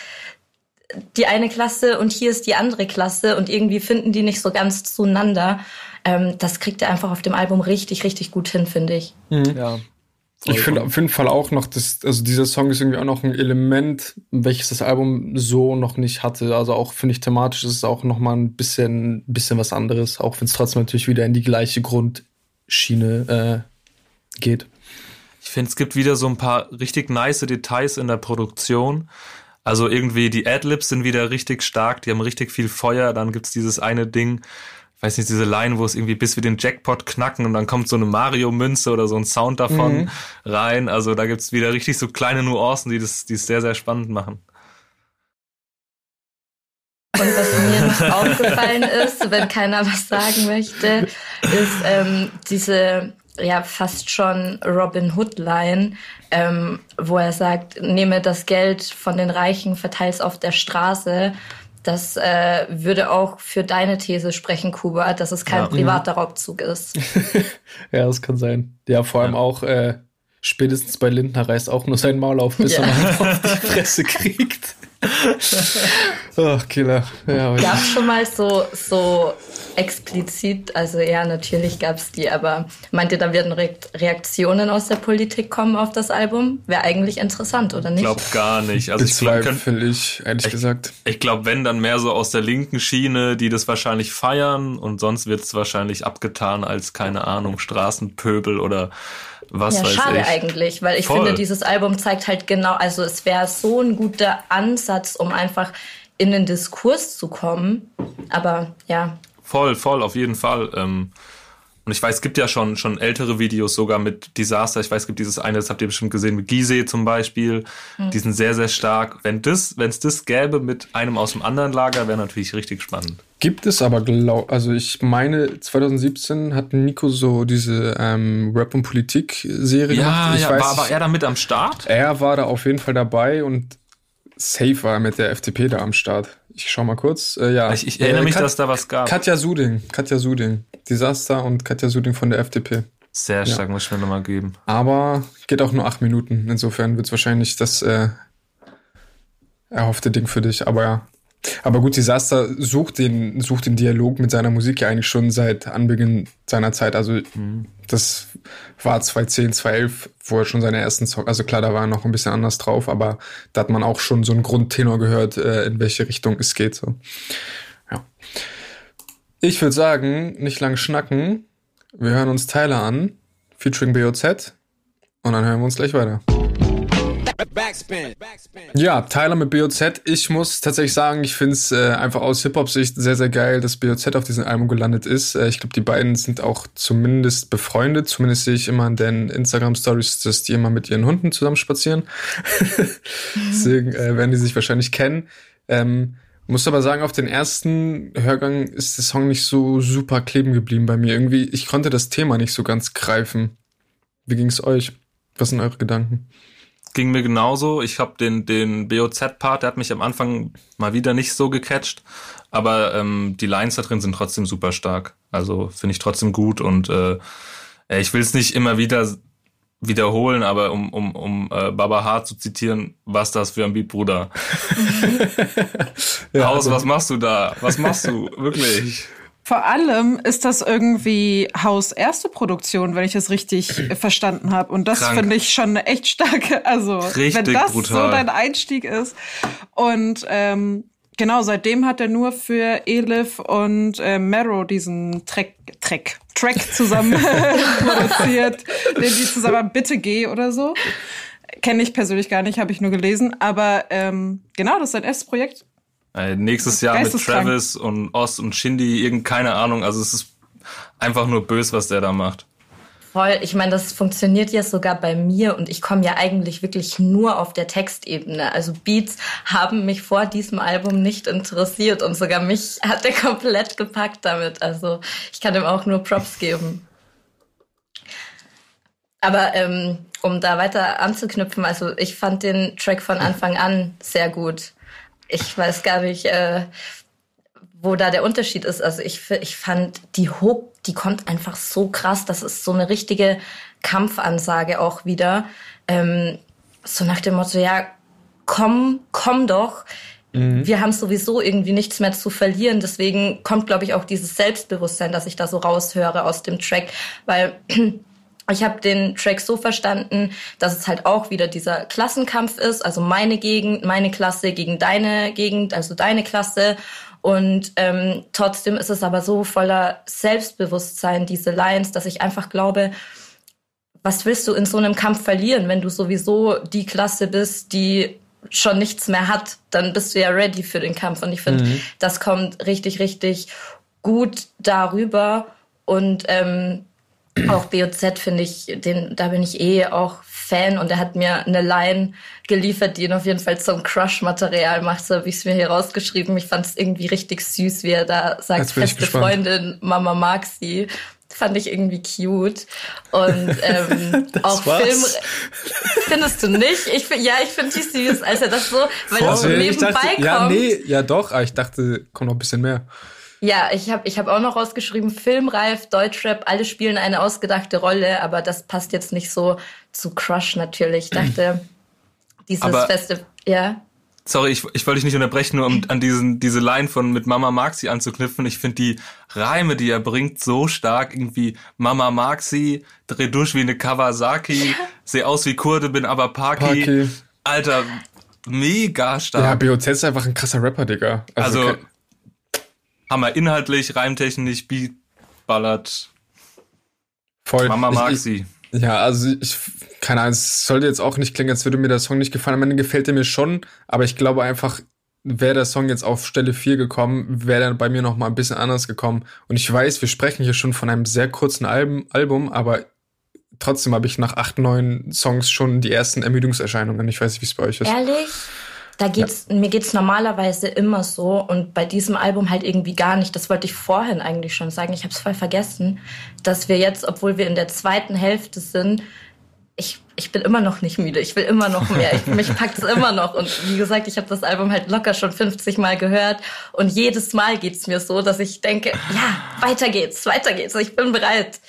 die eine Klasse und hier ist die andere Klasse und irgendwie finden die nicht so ganz zueinander. Ähm, das kriegt er einfach auf dem Album richtig, richtig gut hin, finde ich. Mhm. Ja. Ich finde auf jeden Fall auch noch, dass, also dieser Song ist irgendwie auch noch ein Element, welches das Album so noch nicht hatte. Also auch, finde ich, thematisch ist es auch noch mal ein bisschen, bisschen was anderes, auch wenn es trotzdem natürlich wieder in die gleiche Grundschiene äh, geht. Ich finde, es gibt wieder so ein paar richtig nice Details in der Produktion. Also irgendwie die Adlibs sind wieder richtig stark, die haben richtig viel Feuer. Dann gibt's dieses eine Ding, weiß nicht, diese Line, wo es irgendwie bis wir den Jackpot knacken und dann kommt so eine Mario-Münze oder so ein Sound davon mhm. rein. Also da gibt's wieder richtig so kleine Nuancen, die das, die es sehr, sehr spannend machen. Und was mir noch aufgefallen ist, wenn keiner was sagen möchte, ist ähm, diese ja fast schon Robin Hood Line, ähm, wo er sagt, nehme das Geld von den Reichen, verteile es auf der Straße. Das äh, würde auch für deine These sprechen, Kuba, dass es kein ja. privater Raubzug ist. ja, das kann sein. Ja, vor allem ja. auch äh, spätestens bei Lindner reißt auch nur sein Maul auf, bis ja. er mal auf die Fresse kriegt. Ach, Killer. Ja, gab es schon mal so, so explizit, also ja, natürlich gab es die, aber meint ihr, da werden Re Reaktionen aus der Politik kommen auf das Album? Wäre eigentlich interessant, oder nicht? Ich glaube gar nicht. Also Bezweifle ich, ehrlich ich, gesagt. Ich glaube, wenn, dann mehr so aus der linken Schiene, die das wahrscheinlich feiern und sonst wird es wahrscheinlich abgetan als, keine Ahnung, Straßenpöbel oder was ja, weiß schade ich. eigentlich, weil ich Voll. finde, dieses Album zeigt halt genau, also es wäre so ein guter Ansatz, um einfach in den Diskurs zu kommen. Aber ja. Voll, voll, auf jeden Fall. Ähm, und ich weiß, es gibt ja schon, schon ältere Videos sogar mit Disaster. Ich weiß, es gibt dieses eine, das habt ihr bestimmt gesehen, mit Gizeh zum Beispiel. Mhm. Die sind sehr, sehr stark. Wenn das, wenn es das gäbe mit einem aus dem anderen Lager, wäre natürlich richtig spannend. Gibt es aber, glaub, also ich meine, 2017 hat Nico so diese ähm, Rap- und Politik-Serie ja, gemacht. Ich ja, weiß, war aber er da mit am Start? Er war da auf jeden Fall dabei und safe war mit der FDP da am Start. Ich schau mal kurz. Äh, ja. Ich, ich erinnere äh, mich, Kat dass da was gab. Katja Suding. Katja Suding. Desaster und Katja Suding von der FDP. Sehr stark, ja. muss ich mir nochmal geben. Aber geht auch nur acht Minuten. Insofern wird es wahrscheinlich das äh, erhoffte Ding für dich. Aber ja. Aber gut, Disaster sucht den, sucht den Dialog mit seiner Musik ja eigentlich schon seit Anbeginn seiner Zeit. Also mhm. das war 2010, 2011, wo er schon seine ersten Songs, also klar, da war er noch ein bisschen anders drauf, aber da hat man auch schon so einen Grundtenor gehört, äh, in welche Richtung es geht. So. Ja. Ich würde sagen, nicht lang schnacken. Wir hören uns Tyler an, featuring BOZ, und dann hören wir uns gleich weiter. Ja, Tyler mit BOZ. Ich muss tatsächlich sagen, ich finde es äh, einfach aus Hip-Hop-Sicht sehr, sehr geil, dass BOZ auf diesem Album gelandet ist. Äh, ich glaube, die beiden sind auch zumindest befreundet. Zumindest sehe ich immer in den Instagram-Stories, dass die immer mit ihren Hunden zusammen spazieren. Deswegen äh, werden die sich wahrscheinlich kennen. Ähm, muss aber sagen, auf den ersten Hörgang ist der Song nicht so super kleben geblieben bei mir. Irgendwie, ich konnte das Thema nicht so ganz greifen. Wie ging es euch? Was sind eure Gedanken? Ging mir genauso. Ich habe den, den BOZ-Part, der hat mich am Anfang mal wieder nicht so gecatcht. Aber ähm, die Lines da drin sind trotzdem super stark. Also finde ich trotzdem gut und äh, ich will es nicht immer wieder wiederholen, aber um, um, um äh, Baba Hart zu zitieren, was das für ein Beat, Bruder. ja, Haus, also. was machst du da? Was machst du? Wirklich? Vor allem ist das irgendwie Haus erste Produktion, wenn ich es richtig verstanden habe. Und das finde ich schon eine echt starke, also richtig wenn das brutal. so dein Einstieg ist. Und ähm, genau, seitdem hat er nur für Elif und äh, Mero diesen Track, Track, Track zusammen produziert, den die zusammen haben, Bitte geh oder so. Kenne ich persönlich gar nicht, habe ich nur gelesen. Aber ähm, genau, das ist sein erstes Projekt äh, nächstes Jahr mit Travis und Oz und Shindy, irgend keine Ahnung. Also es ist einfach nur bös, was der da macht. Voll, ich meine, das funktioniert ja sogar bei mir und ich komme ja eigentlich wirklich nur auf der Textebene. Also Beats haben mich vor diesem Album nicht interessiert und sogar mich hat er komplett gepackt damit. Also ich kann ihm auch nur Props geben. Aber ähm, um da weiter anzuknüpfen, also ich fand den Track von Anfang an sehr gut ich weiß gar nicht, äh, wo da der Unterschied ist. Also ich, ich fand die Hook, die kommt einfach so krass. Das ist so eine richtige Kampfansage auch wieder. Ähm, so nach dem Motto, ja, komm, komm doch. Mhm. Wir haben sowieso irgendwie nichts mehr zu verlieren. Deswegen kommt, glaube ich, auch dieses Selbstbewusstsein, dass ich da so raushöre aus dem Track. Weil ich habe den Track so verstanden, dass es halt auch wieder dieser Klassenkampf ist, also meine Gegend, meine Klasse gegen deine Gegend, also deine Klasse. Und ähm, trotzdem ist es aber so voller Selbstbewusstsein, diese Lines, dass ich einfach glaube, was willst du in so einem Kampf verlieren, wenn du sowieso die Klasse bist, die schon nichts mehr hat, dann bist du ja ready für den Kampf. Und ich finde, mhm. das kommt richtig, richtig gut darüber. Und ähm, auch BOZ finde ich, den, da bin ich eh auch Fan und er hat mir eine Line geliefert, die ihn auf jeden Fall zum Crush-Material macht, so habe ich es mir hier rausgeschrieben. Ich fand es irgendwie richtig süß, wie er da sagt, feste Freundin, Mama mag sie. Fand ich irgendwie cute. Und ähm, auch war's. Film. Findest du nicht? Ich ja, ich finde die süß, als er das so, weil das so nebenbei dachte, kommt. Ja, nee, ja doch, aber ich dachte, kommt noch ein bisschen mehr. Ja, ich habe ich hab auch noch rausgeschrieben, Filmreif, Deutschrap, alle spielen eine ausgedachte Rolle, aber das passt jetzt nicht so zu Crush natürlich. Ich dachte, dieses aber, Feste, ja. Sorry, ich, ich wollte dich nicht unterbrechen, nur um an diesen, diese Line von mit Mama mag sie anzuknüpfen. Ich finde die Reime, die er bringt, so stark. Irgendwie Mama mag sie, dreh durch wie eine Kawasaki, ja. seh aus wie Kurde, bin aber Parky. Parky. Alter, mega stark. Ja, BOZ ist einfach ein krasser Rapper, Digga. Also, also Hammer inhaltlich, reimtechnisch, Beat, ballert. Voll. Mama mag ich, sie. Ja, also ich, keine Ahnung, es sollte jetzt auch nicht klingen, als würde mir der Song nicht gefallen. Am Ende gefällt er mir schon, aber ich glaube einfach, wäre der Song jetzt auf Stelle 4 gekommen, wäre er bei mir noch mal ein bisschen anders gekommen. Und ich weiß, wir sprechen hier schon von einem sehr kurzen Album, Album aber trotzdem habe ich nach acht, neun Songs schon die ersten Ermüdungserscheinungen. Ich weiß nicht, wie es bei euch ist. Ehrlich? Da geht's, ja. mir geht's normalerweise immer so und bei diesem Album halt irgendwie gar nicht. Das wollte ich vorhin eigentlich schon sagen. Ich habe es voll vergessen, dass wir jetzt, obwohl wir in der zweiten Hälfte sind, ich, ich bin immer noch nicht müde, ich will immer noch mehr, ich, mich packt es immer noch. Und wie gesagt, ich habe das Album halt locker schon 50 Mal gehört und jedes Mal geht's mir so, dass ich denke, ja, weiter geht's, weiter geht's, ich bin bereit.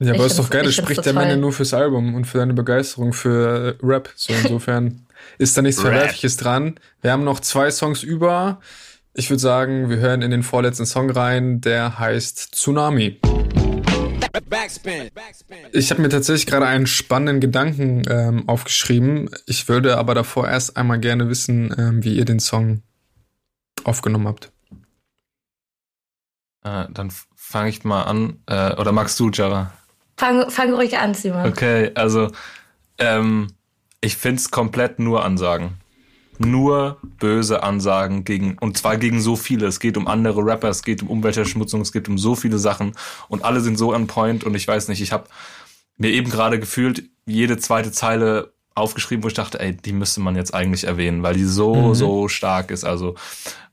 Ja, aber ist doch geil, das spricht der Männer nur fürs Album und für deine Begeisterung für Rap. So insofern ist da nichts Verwerfliches dran. Wir haben noch zwei Songs über. Ich würde sagen, wir hören in den vorletzten Song rein, der heißt Tsunami. Ich habe mir tatsächlich gerade einen spannenden Gedanken ähm, aufgeschrieben. Ich würde aber davor erst einmal gerne wissen, ähm, wie ihr den Song aufgenommen habt. Äh, dann fange ich mal an. Äh, oder magst du, Java? Fang, fang ruhig an, Simon. Okay, also ähm, ich find's komplett nur Ansagen nur böse Ansagen gegen, und zwar gegen so viele. Es geht um andere Rapper, es geht um Umweltverschmutzung, es geht um so viele Sachen und alle sind so on point und ich weiß nicht, ich habe mir eben gerade gefühlt jede zweite Zeile aufgeschrieben, wo ich dachte, ey, die müsste man jetzt eigentlich erwähnen, weil die so, mhm. so stark ist. Also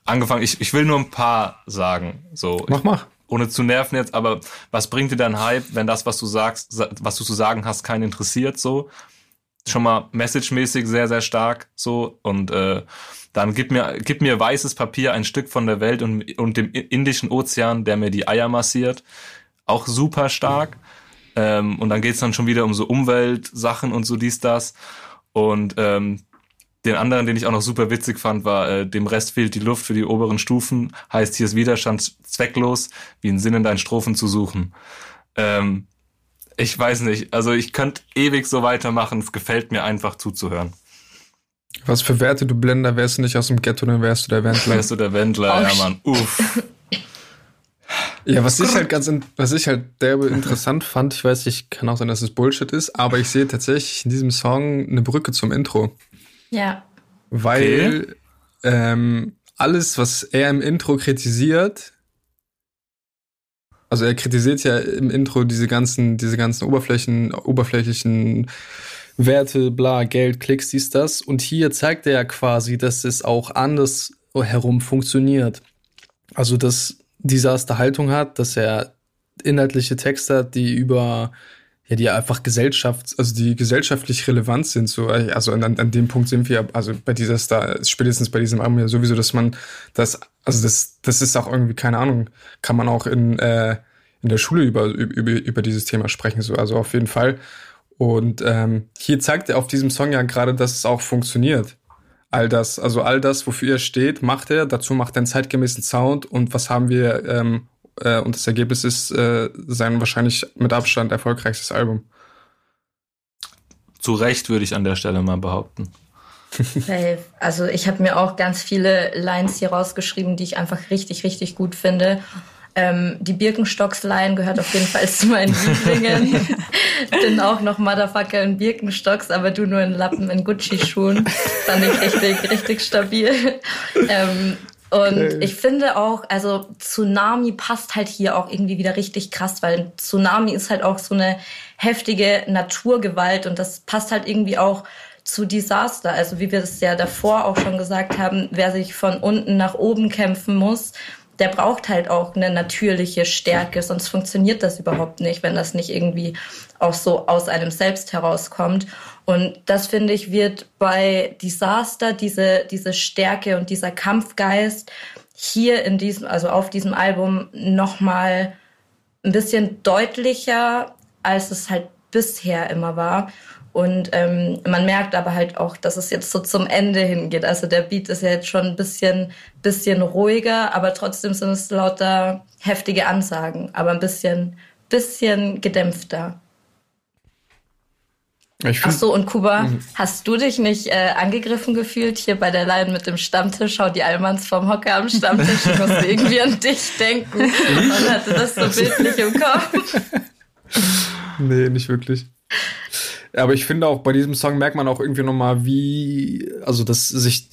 angefangen, ich, ich will nur ein paar sagen. So, mach, mach. Ohne zu nerven jetzt, aber was bringt dir dein Hype, wenn das, was du sagst, was du zu sagen hast, keinen interessiert, so? Schon mal messagemäßig sehr, sehr stark so und äh, dann gib mir, gib mir weißes Papier, ein Stück von der Welt und, und dem Indischen Ozean, der mir die Eier massiert. Auch super stark. Ähm, und dann geht's dann schon wieder um so Umweltsachen und so dies, das. Und ähm, den anderen, den ich auch noch super witzig fand, war, äh, dem Rest fehlt die Luft für die oberen Stufen, heißt hier ist Widerstand zwecklos, wie einen Sinn in deinen Strophen zu suchen. Ähm, ich weiß nicht. Also ich könnte ewig so weitermachen. Es gefällt mir einfach zuzuhören. Was für Werte, du Blender, wärst du nicht aus dem Ghetto, dann wärst du der Wendler. Wärst du der Wendler, ja Mann. Uff. Ja, was ich halt ganz, was ich halt derbe interessant fand, ich weiß, ich kann auch sein, dass es Bullshit ist, aber ich sehe tatsächlich in diesem Song eine Brücke zum Intro. Ja. Weil okay. ähm, alles, was er im Intro kritisiert, also er kritisiert ja im Intro diese ganzen, diese ganzen Oberflächen, oberflächlichen Werte, bla, Geld, Klicks, dies, das. Und hier zeigt er ja quasi, dass es auch anders herum funktioniert. Also, dass Desaster Haltung hat, dass er inhaltliche Texte hat, die über, ja, die einfach Gesellschaft, also die gesellschaftlich relevant sind. So, also an, an dem Punkt sind wir, also bei dieser Star, spätestens bei diesem Album ja sowieso, dass man das, also das, das ist auch irgendwie, keine Ahnung, kann man auch in, äh, in der Schule über, über, über dieses Thema sprechen. So, also auf jeden Fall. Und ähm, hier zeigt er auf diesem Song ja gerade, dass es auch funktioniert. All das, also all das, wofür er steht, macht er. Dazu macht er einen zeitgemäßen Sound. Und was haben wir? Ähm, äh, und das Ergebnis ist äh, sein wahrscheinlich mit Abstand erfolgreichstes Album. Zu Recht würde ich an der Stelle mal behaupten. Also ich habe mir auch ganz viele Lines hier rausgeschrieben, die ich einfach richtig, richtig gut finde. Ähm, die Birkenstocks-Line gehört auf jeden Fall zu meinen Lieblingen. Bin auch noch Motherfucker in Birkenstocks, aber du nur in Lappen in Gucci-Schuhen. Fand ich richtig, richtig stabil. Ähm, und ich finde auch, also Tsunami passt halt hier auch irgendwie wieder richtig krass, weil Tsunami ist halt auch so eine heftige Naturgewalt und das passt halt irgendwie auch zu Desaster. Also wie wir es ja davor auch schon gesagt haben, wer sich von unten nach oben kämpfen muss, der braucht halt auch eine natürliche Stärke, sonst funktioniert das überhaupt nicht, wenn das nicht irgendwie auch so aus einem selbst herauskommt. Und das finde ich wird bei Disaster diese, diese Stärke und dieser Kampfgeist hier in diesem, also auf diesem Album nochmal ein bisschen deutlicher, als es halt bisher immer war. Und ähm, man merkt aber halt auch, dass es jetzt so zum Ende hingeht. Also der Beat ist ja jetzt schon ein bisschen, bisschen ruhiger, aber trotzdem sind es lauter heftige Ansagen, aber ein bisschen, bisschen gedämpfter. Ach so, und Kuba, mhm. hast du dich nicht äh, angegriffen gefühlt hier bei der Line mit dem Stammtisch? Schau die Allmanns vom Hocker am Stammtisch. Ich musste irgendwie an dich denken und hatte das so bildlich im Kopf. Nee, nicht wirklich. Aber ich finde auch bei diesem Song merkt man auch irgendwie nochmal, wie, also dass sich,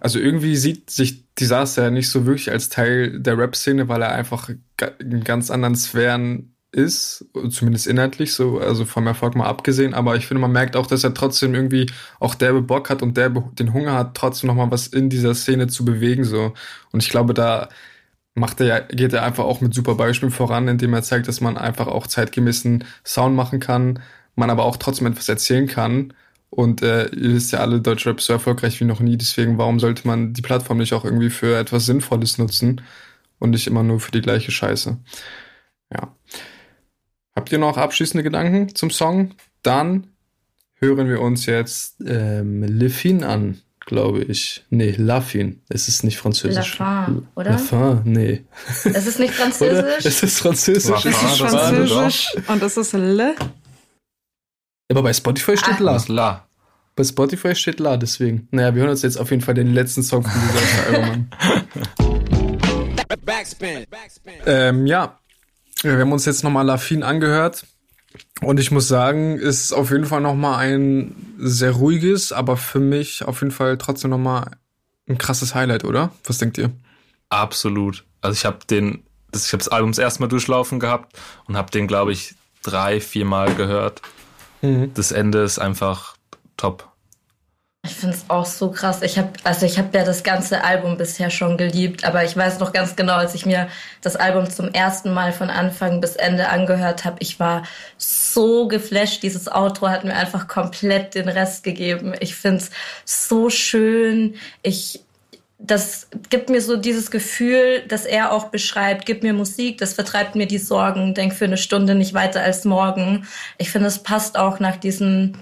also irgendwie sieht sich Disaster ja nicht so wirklich als Teil der Rap-Szene, weil er einfach in ganz anderen Sphären ist, zumindest inhaltlich, so, also vom Erfolg mal abgesehen, aber ich finde, man merkt auch, dass er trotzdem irgendwie auch derbe Bock hat und derbe den Hunger hat, trotzdem nochmal was in dieser Szene zu bewegen, so. Und ich glaube, da macht er geht er einfach auch mit super Beispielen voran, indem er zeigt, dass man einfach auch zeitgemäßen Sound machen kann, man aber auch trotzdem etwas erzählen kann. Und äh, ihr wisst ja alle, Deutschrap ist so erfolgreich wie noch nie, deswegen warum sollte man die Plattform nicht auch irgendwie für etwas Sinnvolles nutzen und nicht immer nur für die gleiche Scheiße? Ja. Habt ihr noch abschließende Gedanken zum Song? Dann hören wir uns jetzt ähm, Lefin an, glaube ich. Nee, Lafin. Es ist nicht französisch. Lafin, oder? Lafin, nee. Es ist nicht französisch? es ist französisch. Es ist französisch und es ist Le. Aber bei Spotify steht ah, La. La. Bei Spotify steht La, deswegen. Naja, wir hören uns jetzt auf jeden Fall den letzten Song von dieser Album an. Backspin. Backspin. Ähm, ja, wir haben uns jetzt nochmal Lafin angehört. Und ich muss sagen, es ist auf jeden Fall nochmal ein sehr ruhiges, aber für mich auf jeden Fall trotzdem nochmal ein krasses Highlight, oder? Was denkt ihr? Absolut. Also ich habe den, das, ich habe das Album das erste Mal durchlaufen gehabt und habe den, glaube ich, drei, vier Mal gehört. Mhm. Das Ende ist einfach top. Ich finde es auch so krass. Ich habe also ich habe ja das ganze Album bisher schon geliebt, aber ich weiß noch ganz genau, als ich mir das Album zum ersten Mal von Anfang bis Ende angehört habe, ich war so geflasht. Dieses Outro hat mir einfach komplett den Rest gegeben. Ich finde es so schön. Ich das gibt mir so dieses Gefühl, dass er auch beschreibt, gib mir Musik, das vertreibt mir die Sorgen, denk für eine Stunde nicht weiter als morgen. Ich finde, es passt auch nach diesem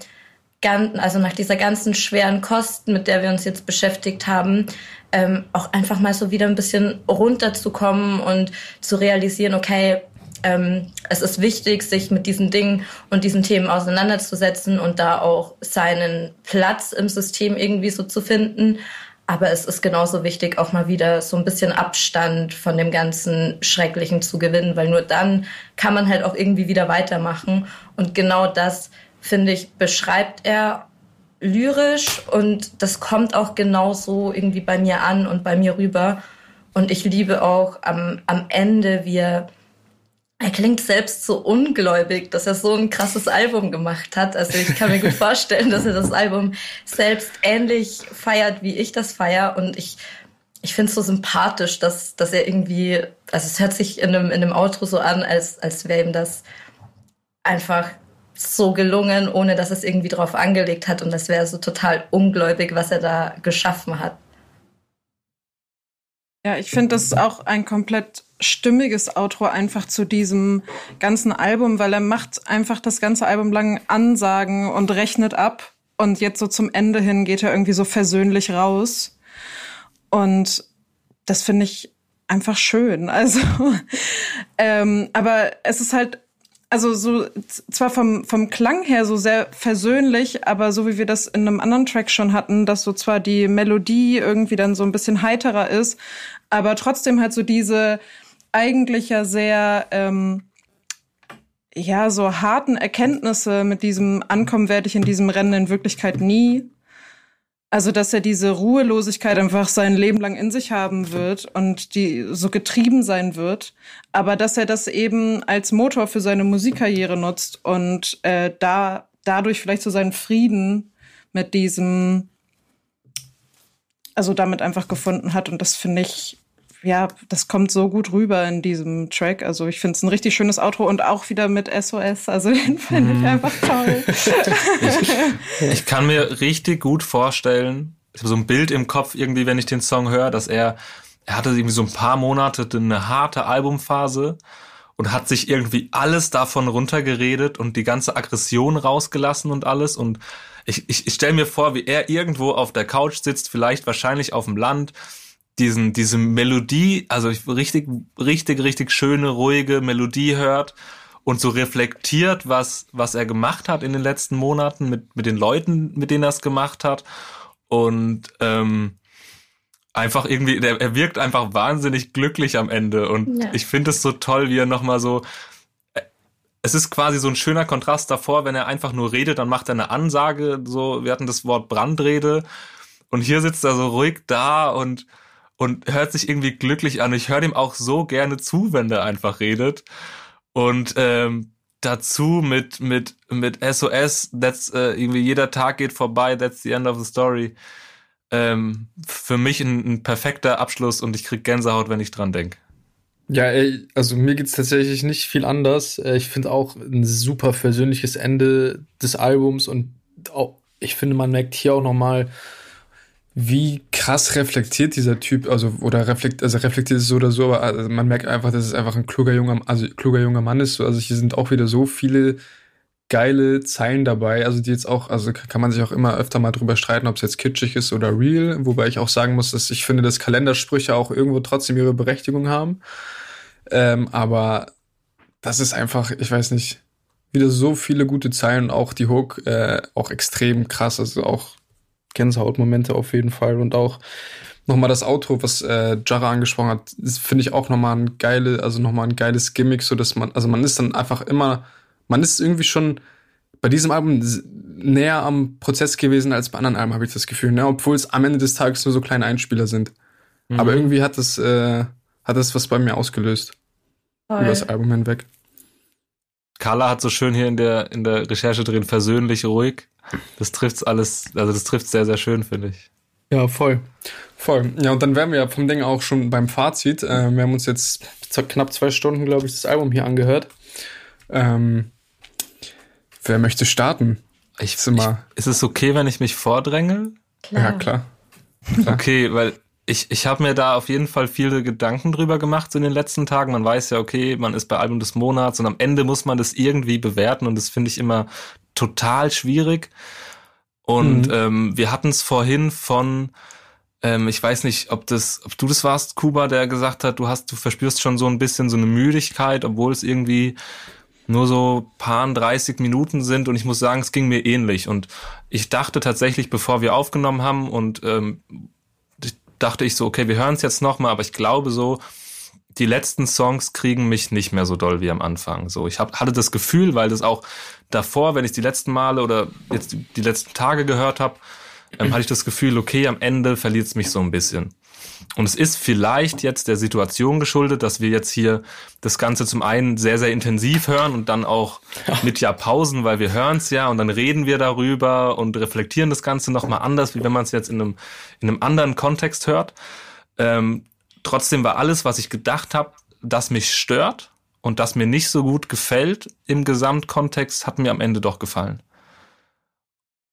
also nach dieser ganzen schweren Kosten, mit der wir uns jetzt beschäftigt haben, ähm, auch einfach mal so wieder ein bisschen runterzukommen und zu realisieren, okay, ähm, es ist wichtig, sich mit diesen Dingen und diesen Themen auseinanderzusetzen und da auch seinen Platz im System irgendwie so zu finden. Aber es ist genauso wichtig, auch mal wieder so ein bisschen Abstand von dem ganzen Schrecklichen zu gewinnen, weil nur dann kann man halt auch irgendwie wieder weitermachen. Und genau das finde ich, beschreibt er lyrisch und das kommt auch genauso irgendwie bei mir an und bei mir rüber. Und ich liebe auch am, am Ende, wie er, er klingt selbst so ungläubig, dass er so ein krasses Album gemacht hat. Also ich kann mir gut vorstellen, dass er das Album selbst ähnlich feiert, wie ich das feier. Und ich, ich finde es so sympathisch, dass, dass er irgendwie, also es hört sich in einem, in einem Outro so an, als, als wäre ihm das einfach so gelungen, ohne dass es irgendwie drauf angelegt hat und das wäre so total ungläubig, was er da geschaffen hat. Ja, ich finde, das auch ein komplett stimmiges Outro einfach zu diesem ganzen Album, weil er macht einfach das ganze Album lang Ansagen und rechnet ab und jetzt so zum Ende hin geht er irgendwie so versöhnlich raus und das finde ich einfach schön. Also, ähm, aber es ist halt also so zwar vom, vom Klang her so sehr versöhnlich, aber so wie wir das in einem anderen Track schon hatten, dass so zwar die Melodie irgendwie dann so ein bisschen heiterer ist, aber trotzdem halt so diese eigentlich ja sehr ähm, ja so harten Erkenntnisse mit diesem Ankommen werde ich in diesem Rennen in Wirklichkeit nie. Also, dass er diese Ruhelosigkeit einfach sein Leben lang in sich haben wird und die so getrieben sein wird, aber dass er das eben als Motor für seine Musikkarriere nutzt und äh, da dadurch vielleicht so seinen Frieden mit diesem, also damit einfach gefunden hat. Und das finde ich ja, das kommt so gut rüber in diesem Track. Also ich finde es ein richtig schönes Outro und auch wieder mit SOS. Also den finde ich mhm. einfach toll. ich, ich kann mir richtig gut vorstellen, ich habe so ein Bild im Kopf irgendwie, wenn ich den Song höre, dass er, er hatte irgendwie so ein paar Monate eine harte Albumphase und hat sich irgendwie alles davon runtergeredet und die ganze Aggression rausgelassen und alles und ich, ich, ich stelle mir vor, wie er irgendwo auf der Couch sitzt, vielleicht wahrscheinlich auf dem Land, diesen, diese Melodie, also richtig, richtig, richtig schöne, ruhige Melodie hört und so reflektiert, was, was er gemacht hat in den letzten Monaten mit, mit den Leuten, mit denen er es gemacht hat. Und ähm, einfach irgendwie, der, er wirkt einfach wahnsinnig glücklich am Ende. Und ja. ich finde es so toll, wie er nochmal so. Äh, es ist quasi so ein schöner Kontrast davor, wenn er einfach nur redet, dann macht er eine Ansage, so, wir hatten das Wort Brandrede. Und hier sitzt er so ruhig da und und hört sich irgendwie glücklich an. Ich höre dem auch so gerne zu, wenn der einfach redet. Und ähm, dazu mit mit mit SOS, that's äh, irgendwie jeder Tag geht vorbei, that's the end of the story. Ähm, für mich ein, ein perfekter Abschluss und ich krieg Gänsehaut, wenn ich dran denke. Ja, ey, also mir geht's tatsächlich nicht viel anders. Äh, ich finde auch ein super persönliches Ende des Albums und auch, ich finde, man merkt hier auch nochmal, wie krass reflektiert dieser Typ, also oder reflekt, also reflektiert ist so oder so, aber also man merkt einfach, dass es einfach ein kluger junger, also kluger junger Mann ist. Also hier sind auch wieder so viele geile Zeilen dabei, also die jetzt auch, also kann man sich auch immer öfter mal drüber streiten, ob es jetzt kitschig ist oder real, wobei ich auch sagen muss, dass ich finde, dass Kalendersprüche auch irgendwo trotzdem ihre Berechtigung haben. Ähm, aber das ist einfach, ich weiß nicht, wieder so viele gute Zeilen, auch die Hook, äh, auch extrem krass, also auch Gänsehautmomente auf jeden Fall und auch nochmal das Outro, was äh, Jara angesprochen hat, finde ich auch nochmal ein geile, also nochmal ein geiles Gimmick, so dass man, also man ist dann einfach immer man ist irgendwie schon bei diesem Album näher am Prozess gewesen als bei anderen Alben, habe ich das Gefühl, ne? obwohl es am Ende des Tages nur so kleine Einspieler sind. Mhm. Aber irgendwie hat das, äh, hat das was bei mir ausgelöst. Voll. Über das Album hinweg. Carla hat so schön hier in der, in der Recherche drin, versöhnlich, ruhig. Das trifft's alles, also das trifft sehr, sehr schön, finde ich. Ja, voll. Voll. Ja, und dann wären wir ja vom Ding auch schon beim Fazit. Äh, wir haben uns jetzt knapp zwei Stunden, glaube ich, das Album hier angehört. Ähm, Wer möchte starten? Ich, ist, immer ich, ist es okay, wenn ich mich vordränge? Klar. Ja, klar. klar. Okay, weil ich, ich habe mir da auf jeden Fall viele Gedanken drüber gemacht so in den letzten Tagen. Man weiß ja, okay, man ist bei Album des Monats und am Ende muss man das irgendwie bewerten und das finde ich immer total schwierig. Und mhm. ähm, wir hatten es vorhin von, ähm, ich weiß nicht, ob das, ob du das warst, Kuba, der gesagt hat, du hast, du verspürst schon so ein bisschen so eine Müdigkeit, obwohl es irgendwie nur so paar 30 Minuten sind und ich muss sagen, es ging mir ähnlich. Und ich dachte tatsächlich, bevor wir aufgenommen haben und ähm, dachte ich so, okay, wir hören es jetzt nochmal, aber ich glaube so, die letzten Songs kriegen mich nicht mehr so doll wie am Anfang. So, ich hab, hatte das Gefühl, weil das auch davor, wenn ich die letzten Male oder jetzt die, die letzten Tage gehört habe, ähm, hatte ich das Gefühl, okay, am Ende verliert es mich so ein bisschen. Und es ist vielleicht jetzt der Situation geschuldet, dass wir jetzt hier das Ganze zum einen sehr, sehr intensiv hören und dann auch mit ja Pausen, weil wir hören es ja und dann reden wir darüber und reflektieren das Ganze nochmal anders, wie wenn man es jetzt in einem, in einem anderen Kontext hört. Ähm, trotzdem war alles, was ich gedacht habe, das mich stört und das mir nicht so gut gefällt im Gesamtkontext, hat mir am Ende doch gefallen.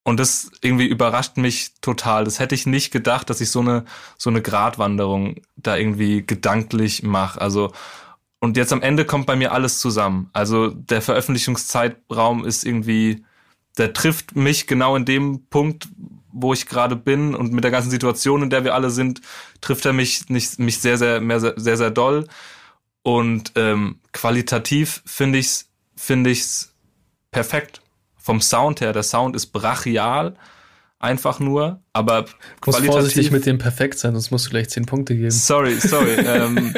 Und das irgendwie überrascht mich total. Das hätte ich nicht gedacht, dass ich so eine, so eine Gratwanderung da irgendwie gedanklich mache. Also, und jetzt am Ende kommt bei mir alles zusammen. Also der Veröffentlichungszeitraum ist irgendwie, der trifft mich genau in dem Punkt, wo ich gerade bin und mit der ganzen Situation, in der wir alle sind, trifft er mich nicht mich sehr sehr mehr, sehr sehr, sehr doll und ähm, qualitativ finde ich's finde ich's perfekt vom Sound her, der Sound ist brachial, einfach nur, aber du musst vorsichtig mit dem perfekt sein, sonst musst du gleich zehn Punkte geben. Sorry, sorry. ähm,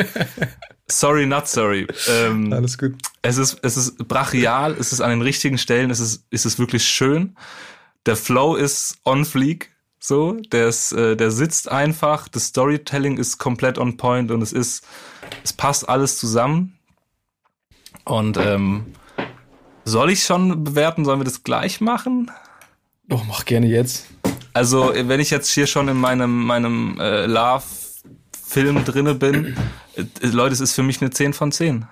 sorry, not sorry. Ähm, Alles gut. Es ist, es ist brachial, es ist an den richtigen Stellen, es ist, es ist wirklich schön. Der Flow ist on fleek, so, der ist, äh, der sitzt einfach, das Storytelling ist komplett on point und es ist, es passt alles zusammen. Und ähm, soll ich schon bewerten? Sollen wir das gleich machen? Doch, mach gerne jetzt. Also, wenn ich jetzt hier schon in meinem, meinem äh, Love-Film drinne bin, äh, Leute, es ist für mich eine 10 von 10.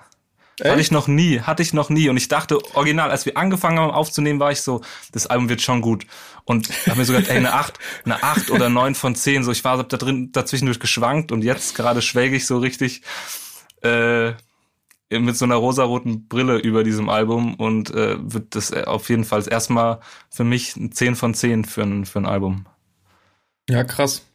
Echt? Hatte ich noch nie, hatte ich noch nie. Und ich dachte, original, als wir angefangen haben aufzunehmen, war ich so, das Album wird schon gut. Und habe mir so gedacht, ey, eine 8, eine 8 oder 9 von 10. So, ich war da drin dazwischendurch geschwankt und jetzt gerade schwelge ich so richtig äh, mit so einer rosaroten Brille über diesem Album und äh, wird das auf jeden Fall erstmal für mich ein 10 von 10 für ein, für ein Album. Ja, krass.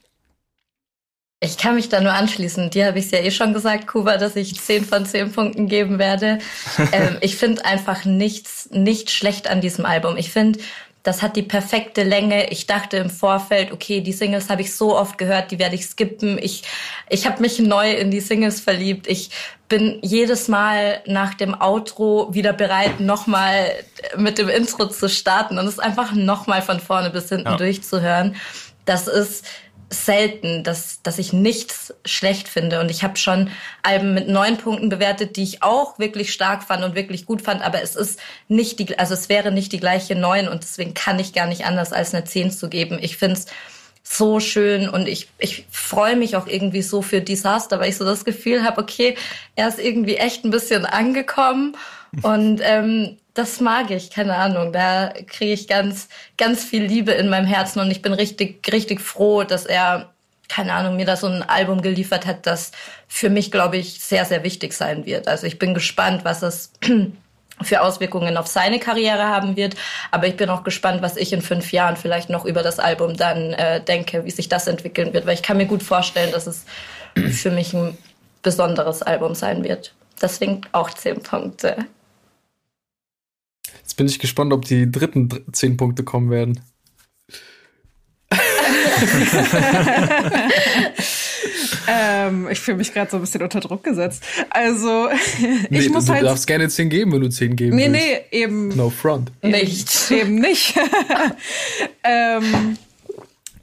Ich kann mich da nur anschließen. Dir habe ich es ja eh schon gesagt, Kuba, dass ich 10 von 10 Punkten geben werde. ähm, ich finde einfach nichts, nicht schlecht an diesem Album. Ich finde, das hat die perfekte Länge. Ich dachte im Vorfeld, okay, die Singles habe ich so oft gehört, die werde ich skippen. Ich, ich habe mich neu in die Singles verliebt. Ich bin jedes Mal nach dem Outro wieder bereit, nochmal mit dem Intro zu starten und es einfach nochmal von vorne bis hinten ja. durchzuhören. Das ist selten, dass, dass ich nichts schlecht finde. Und ich habe schon Alben mit neun Punkten bewertet, die ich auch wirklich stark fand und wirklich gut fand. Aber es ist nicht die, also es wäre nicht die gleiche neun und deswegen kann ich gar nicht anders als eine zehn zu geben. Ich finde es so schön und ich, ich freue mich auch irgendwie so für Disaster, weil ich so das Gefühl habe, okay, er ist irgendwie echt ein bisschen angekommen und ähm, das mag ich, keine Ahnung. Da kriege ich ganz, ganz viel Liebe in meinem Herzen und ich bin richtig, richtig froh, dass er, keine Ahnung, mir da so ein Album geliefert hat, das für mich, glaube ich, sehr, sehr wichtig sein wird. Also ich bin gespannt, was es für Auswirkungen auf seine Karriere haben wird. Aber ich bin auch gespannt, was ich in fünf Jahren vielleicht noch über das Album dann äh, denke, wie sich das entwickeln wird. Weil ich kann mir gut vorstellen, dass es für mich ein besonderes Album sein wird. Deswegen auch zehn Punkte. Bin ich gespannt, ob die dritten zehn Punkte kommen werden. ähm, ich fühle mich gerade so ein bisschen unter Druck gesetzt. Also, ich nee, muss du, halt. Du darfst gerne 10 geben, wenn du 10 geben nee, willst. Nee, nee, eben. No front. Nicht. Eben nicht. ähm,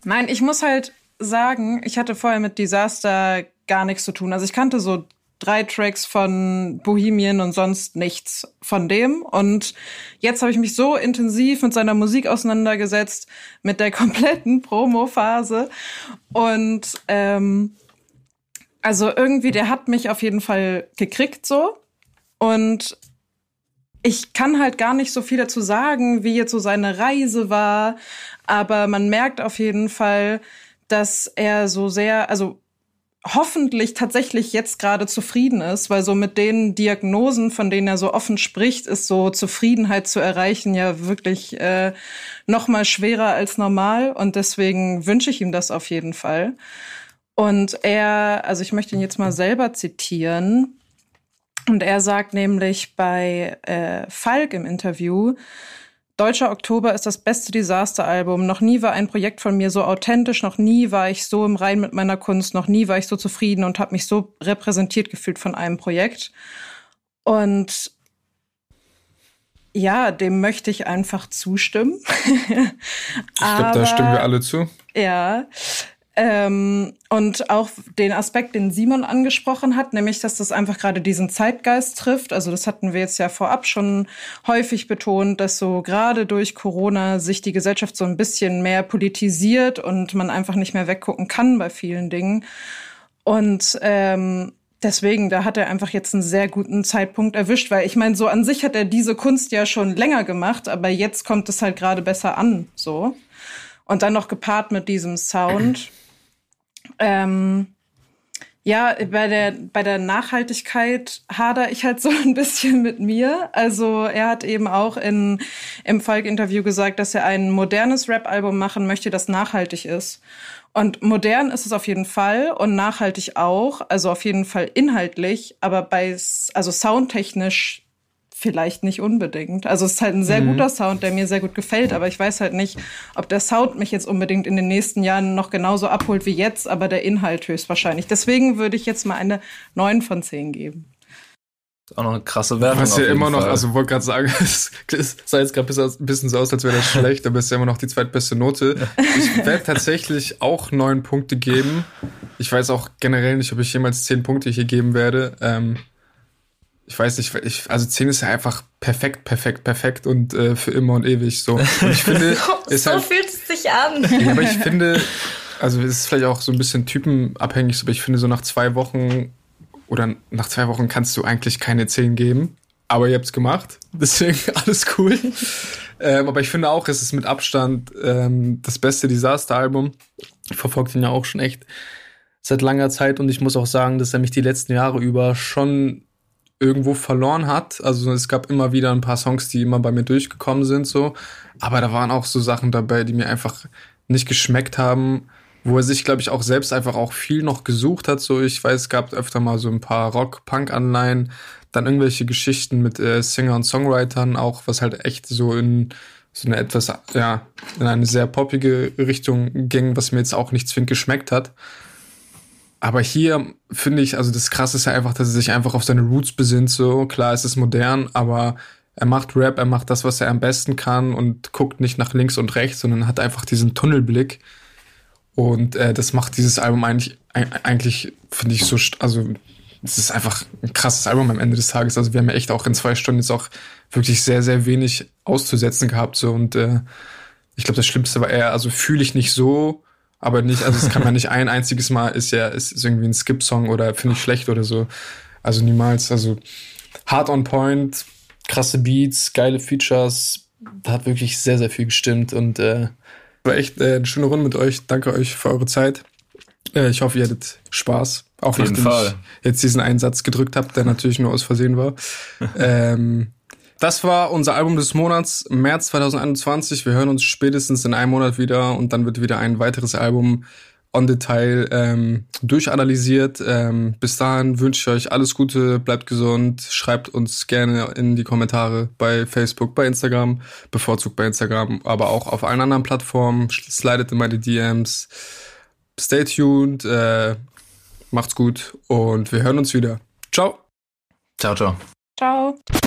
nein, ich muss halt sagen, ich hatte vorher mit Disaster gar nichts zu tun. Also ich kannte so drei Tracks von Bohemian und sonst nichts von dem. Und jetzt habe ich mich so intensiv mit seiner Musik auseinandergesetzt, mit der kompletten Promo-Phase. Und ähm, also irgendwie, der hat mich auf jeden Fall gekriegt so. Und ich kann halt gar nicht so viel dazu sagen, wie jetzt so seine Reise war. Aber man merkt auf jeden Fall, dass er so sehr, also hoffentlich tatsächlich jetzt gerade zufrieden ist, weil so mit den Diagnosen, von denen er so offen spricht, ist so Zufriedenheit zu erreichen ja wirklich äh, noch mal schwerer als normal und deswegen wünsche ich ihm das auf jeden Fall. Und er, also ich möchte ihn jetzt mal selber zitieren und er sagt nämlich bei äh, Falk im Interview, Deutscher Oktober ist das beste Disaster-Album. Noch nie war ein Projekt von mir so authentisch, noch nie war ich so im Rein mit meiner Kunst, noch nie war ich so zufrieden und habe mich so repräsentiert gefühlt von einem Projekt. Und ja, dem möchte ich einfach zustimmen. ich glaube, da stimmen wir alle zu. Ja. Ähm, und auch den Aspekt, den Simon angesprochen hat, nämlich, dass das einfach gerade diesen Zeitgeist trifft. Also das hatten wir jetzt ja vorab schon häufig betont, dass so gerade durch Corona sich die Gesellschaft so ein bisschen mehr politisiert und man einfach nicht mehr weggucken kann bei vielen Dingen. Und ähm, deswegen, da hat er einfach jetzt einen sehr guten Zeitpunkt erwischt, weil ich meine, so an sich hat er diese Kunst ja schon länger gemacht, aber jetzt kommt es halt gerade besser an, so. Und dann noch gepaart mit diesem Sound. Ähm, ja, bei der, bei der Nachhaltigkeit hader ich halt so ein bisschen mit mir. Also er hat eben auch in, im Falk-Interview gesagt, dass er ein modernes Rap-Album machen möchte, das nachhaltig ist. Und modern ist es auf jeden Fall und nachhaltig auch, also auf jeden Fall inhaltlich, aber bei, also soundtechnisch vielleicht nicht unbedingt. Also es ist halt ein sehr mhm. guter Sound, der mir sehr gut gefällt, aber ich weiß halt nicht, ob der Sound mich jetzt unbedingt in den nächsten Jahren noch genauso abholt wie jetzt, aber der Inhalt höchstwahrscheinlich. Deswegen würde ich jetzt mal eine 9 von 10 geben. Das ist auch noch eine krasse Wertung. Was ja immer noch, Fall. also wollte gerade sagen, es sah jetzt gerade ein bisschen so aus, als wäre das schlecht, aber es ist ja immer noch die zweitbeste Note. Ich werde tatsächlich auch neun Punkte geben. Ich weiß auch generell nicht, ob ich jemals zehn Punkte hier geben werde. Ähm, ich weiß nicht, ich, also 10 ist ja einfach perfekt, perfekt, perfekt und äh, für immer und ewig so. Und ich finde, so halt, fühlt es sich an. Ja, aber ich finde, also es ist vielleicht auch so ein bisschen typenabhängig, aber ich finde, so nach zwei Wochen oder nach zwei Wochen kannst du eigentlich keine 10 geben. Aber ihr habt's gemacht, deswegen alles cool. ähm, aber ich finde auch, es ist mit Abstand ähm, das beste Disaster-Album. Ich verfolge den ja auch schon echt seit langer Zeit und ich muss auch sagen, dass er mich die letzten Jahre über schon irgendwo verloren hat. Also es gab immer wieder ein paar Songs, die immer bei mir durchgekommen sind, so. Aber da waren auch so Sachen dabei, die mir einfach nicht geschmeckt haben, wo er sich, glaube ich, auch selbst einfach auch viel noch gesucht hat. So, ich weiß, es gab öfter mal so ein paar Rock-Punk-Anleihen, dann irgendwelche Geschichten mit äh, Singer und Songwritern, auch was halt echt so in so eine etwas, ja, in eine sehr poppige Richtung ging, was mir jetzt auch nicht zwingend geschmeckt hat. Aber hier finde ich, also das Krasse ist ja einfach, dass er sich einfach auf seine Roots besinnt. So klar, es ist modern, aber er macht Rap, er macht das, was er am besten kann und guckt nicht nach links und rechts, sondern hat einfach diesen Tunnelblick. Und äh, das macht dieses Album eigentlich, eigentlich finde ich so, also es ist einfach ein krasses Album am Ende des Tages. Also wir haben ja echt auch in zwei Stunden jetzt auch wirklich sehr, sehr wenig auszusetzen gehabt. So und äh, ich glaube, das Schlimmste war eher, also fühle ich nicht so Aber nicht, also es kann man nicht ein einziges Mal, ist ja, ist, ist irgendwie ein Skip-Song oder finde ich schlecht oder so. Also niemals. Also hard on point, krasse Beats, geile Features. Da hat wirklich sehr, sehr viel gestimmt und äh, war echt äh, eine schöne Runde mit euch. Danke euch für eure Zeit. Äh, ich hoffe, ihr hattet Spaß. Auch Auf jeden Fall. ich jetzt diesen Einsatz gedrückt habe, der natürlich nur aus Versehen war. ähm, das war unser Album des Monats, März 2021. Wir hören uns spätestens in einem Monat wieder und dann wird wieder ein weiteres Album on Detail ähm, durchanalysiert. Ähm, bis dahin wünsche ich euch alles Gute, bleibt gesund, schreibt uns gerne in die Kommentare bei Facebook, bei Instagram, bevorzugt bei Instagram, aber auch auf allen anderen Plattformen. Slidet in meine DMs. Stay tuned, äh, macht's gut und wir hören uns wieder. Ciao. Ciao, ciao. Ciao.